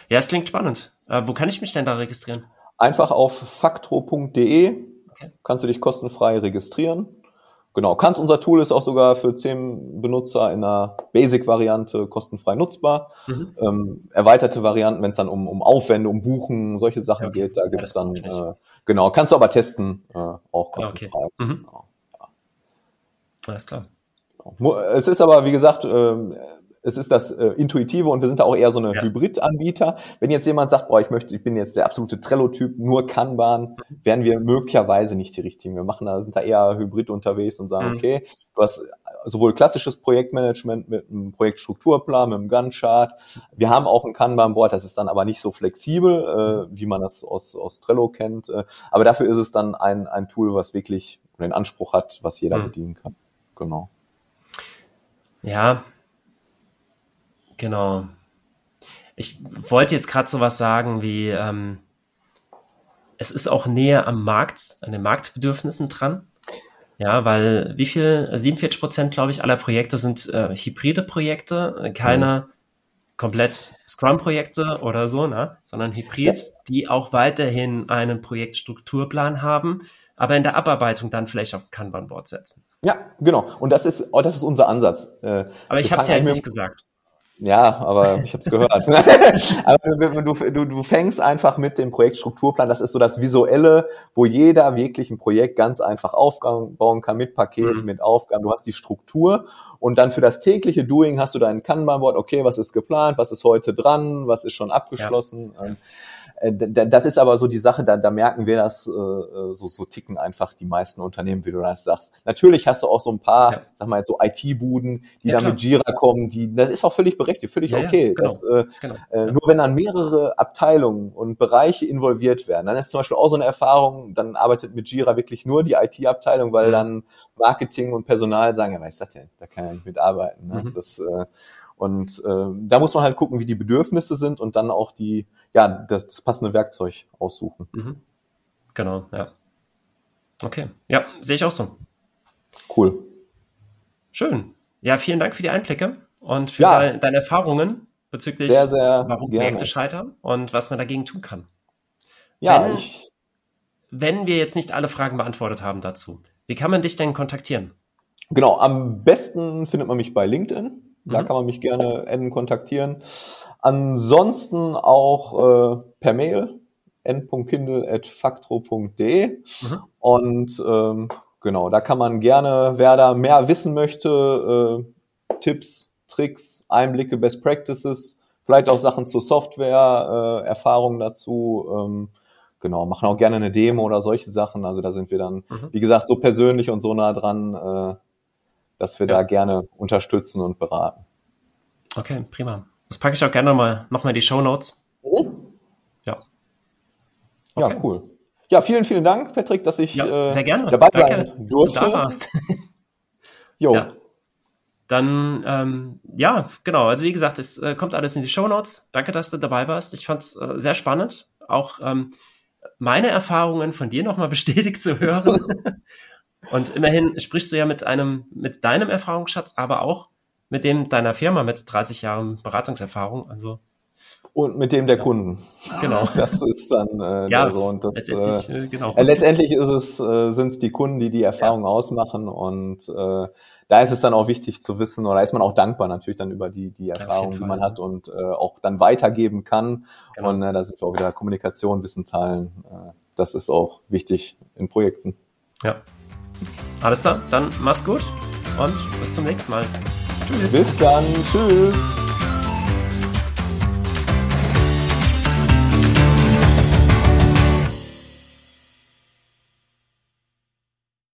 Ja, es klingt spannend. Äh, wo kann ich mich denn da registrieren? Einfach auf factro.de okay. kannst du dich kostenfrei registrieren. Genau, kannst unser Tool ist auch sogar für zehn Benutzer in einer Basic-Variante kostenfrei nutzbar. Mhm. Ähm, erweiterte Varianten, wenn es dann um, um Aufwände, um Buchen, solche Sachen okay. geht, da gibt's ja, dann, äh, genau, kannst du aber testen, äh, auch kostenfrei. Okay. Mhm. Genau, ja. Alles klar. Genau. Es ist aber, wie gesagt, äh, es ist das äh, Intuitive und wir sind da auch eher so eine ja. Hybrid-Anbieter. Wenn jetzt jemand sagt, boah, ich möchte, ich bin jetzt der absolute Trello-Typ, nur Kanban, wären wir möglicherweise nicht die richtigen. Wir machen da, sind da eher Hybrid unterwegs und sagen, mhm. okay, du hast sowohl klassisches Projektmanagement mit einem Projektstrukturplan, mit einem Gantt-Chart. Wir haben auch ein Kanban-Board, das ist dann aber nicht so flexibel, äh, wie man das aus, aus Trello kennt. Äh, aber dafür ist es dann ein, ein Tool, was wirklich den Anspruch hat, was jeder mhm. bedienen kann. Genau. Ja, genau. Ich wollte jetzt gerade sowas sagen wie, ähm, es ist auch näher am Markt, an den Marktbedürfnissen dran. Ja, weil wie viel? 47 Prozent, glaube ich, aller Projekte sind äh, hybride Projekte, keine mhm. komplett Scrum-Projekte oder so, ne? sondern hybrid, ja. die auch weiterhin einen Projektstrukturplan haben, aber in der Abarbeitung dann vielleicht auf Kanban-Board setzen. Ja, genau. Und das ist, oh, das ist unser Ansatz. Äh, aber ich habe es ja jetzt nicht gesagt. Ja, aber ich habe es gehört. aber du, du, du fängst einfach mit dem Projektstrukturplan. Das ist so das Visuelle, wo jeder wirklich ein Projekt ganz einfach aufbauen kann mit Paketen, mhm. mit Aufgaben. Du hast die Struktur und dann für das tägliche Doing hast du dein Kanban-Board. Okay, was ist geplant? Was ist heute dran? Was ist schon abgeschlossen? Ja. Äh, das ist aber so die Sache, da, da merken wir das, äh, äh, so, so ticken einfach die meisten Unternehmen, wie du das sagst. Natürlich hast du auch so ein paar, ja. sag mal jetzt so IT-Buden, die ja, dann klar. mit Jira kommen, die, das ist auch völlig berechtigt, völlig ja, okay. Genau. Das, äh, genau. äh, nur wenn dann mehrere Abteilungen und Bereiche involviert werden, dann ist zum Beispiel auch so eine Erfahrung, dann arbeitet mit Jira wirklich nur die IT-Abteilung, weil mhm. dann Marketing und Personal sagen, ja, was ist das denn? Da kann ja nicht mitarbeiten. Ne? Mhm. Das, äh, und äh, da muss man halt gucken, wie die Bedürfnisse sind und dann auch die, ja, das, das passende Werkzeug aussuchen. Mhm. Genau, ja. Okay, ja, sehe ich auch so. Cool. Schön. Ja, vielen Dank für die Einblicke und für ja. deine, deine, Erfahrungen bezüglich, sehr, sehr warum gerne. Projekte scheitern und was man dagegen tun kann. Ja, wenn, ich. Wenn wir jetzt nicht alle Fragen beantwortet haben dazu, wie kann man dich denn kontaktieren? Genau, am besten findet man mich bei LinkedIn. Da mhm. kann man mich gerne enden kontaktieren. Ansonsten auch äh, per Mail n.kindle.factro.de mhm. und ähm, genau, da kann man gerne, wer da mehr wissen möchte, äh, Tipps, Tricks, Einblicke, Best Practices, vielleicht auch Sachen zur Software, äh, Erfahrungen dazu, ähm, genau, machen auch gerne eine Demo oder solche Sachen. Also da sind wir dann, mhm. wie gesagt, so persönlich und so nah dran, äh, dass wir ja. da gerne unterstützen und beraten. Okay, prima. Das packe ich auch gerne mal nochmal in die Show Notes. Mhm. Ja. Okay. Ja, cool. Ja, vielen, vielen Dank, Patrick, dass ich ja, sehr gerne. dabei Danke, sein durfte. Dass du da warst. jo. Ja. Dann, ähm, ja, genau. Also wie gesagt, es äh, kommt alles in die Show Notes. Danke, dass du dabei warst. Ich fand es äh, sehr spannend, auch ähm, meine Erfahrungen von dir nochmal bestätigt zu hören. Und immerhin sprichst du ja mit einem, mit deinem Erfahrungsschatz, aber auch mit dem deiner Firma mit 30 Jahren Beratungserfahrung. Also und mit dem der ja. Kunden. Genau. Das ist dann äh, ja, so. Und das, letztendlich, äh, genau. äh, letztendlich ist es, äh, sind es die Kunden, die die Erfahrung ja. ausmachen. Und äh, da ist es dann auch wichtig zu wissen, oder ist man auch dankbar natürlich dann über die, die Erfahrung, die man hat und äh, auch dann weitergeben kann. Genau. Und äh, da sind wir auch wieder Kommunikation, Wissen teilen. Äh, das ist auch wichtig in Projekten. Ja. Alles klar, dann mach's gut und bis zum nächsten Mal. Tschüss. Bis dann. Tschüss.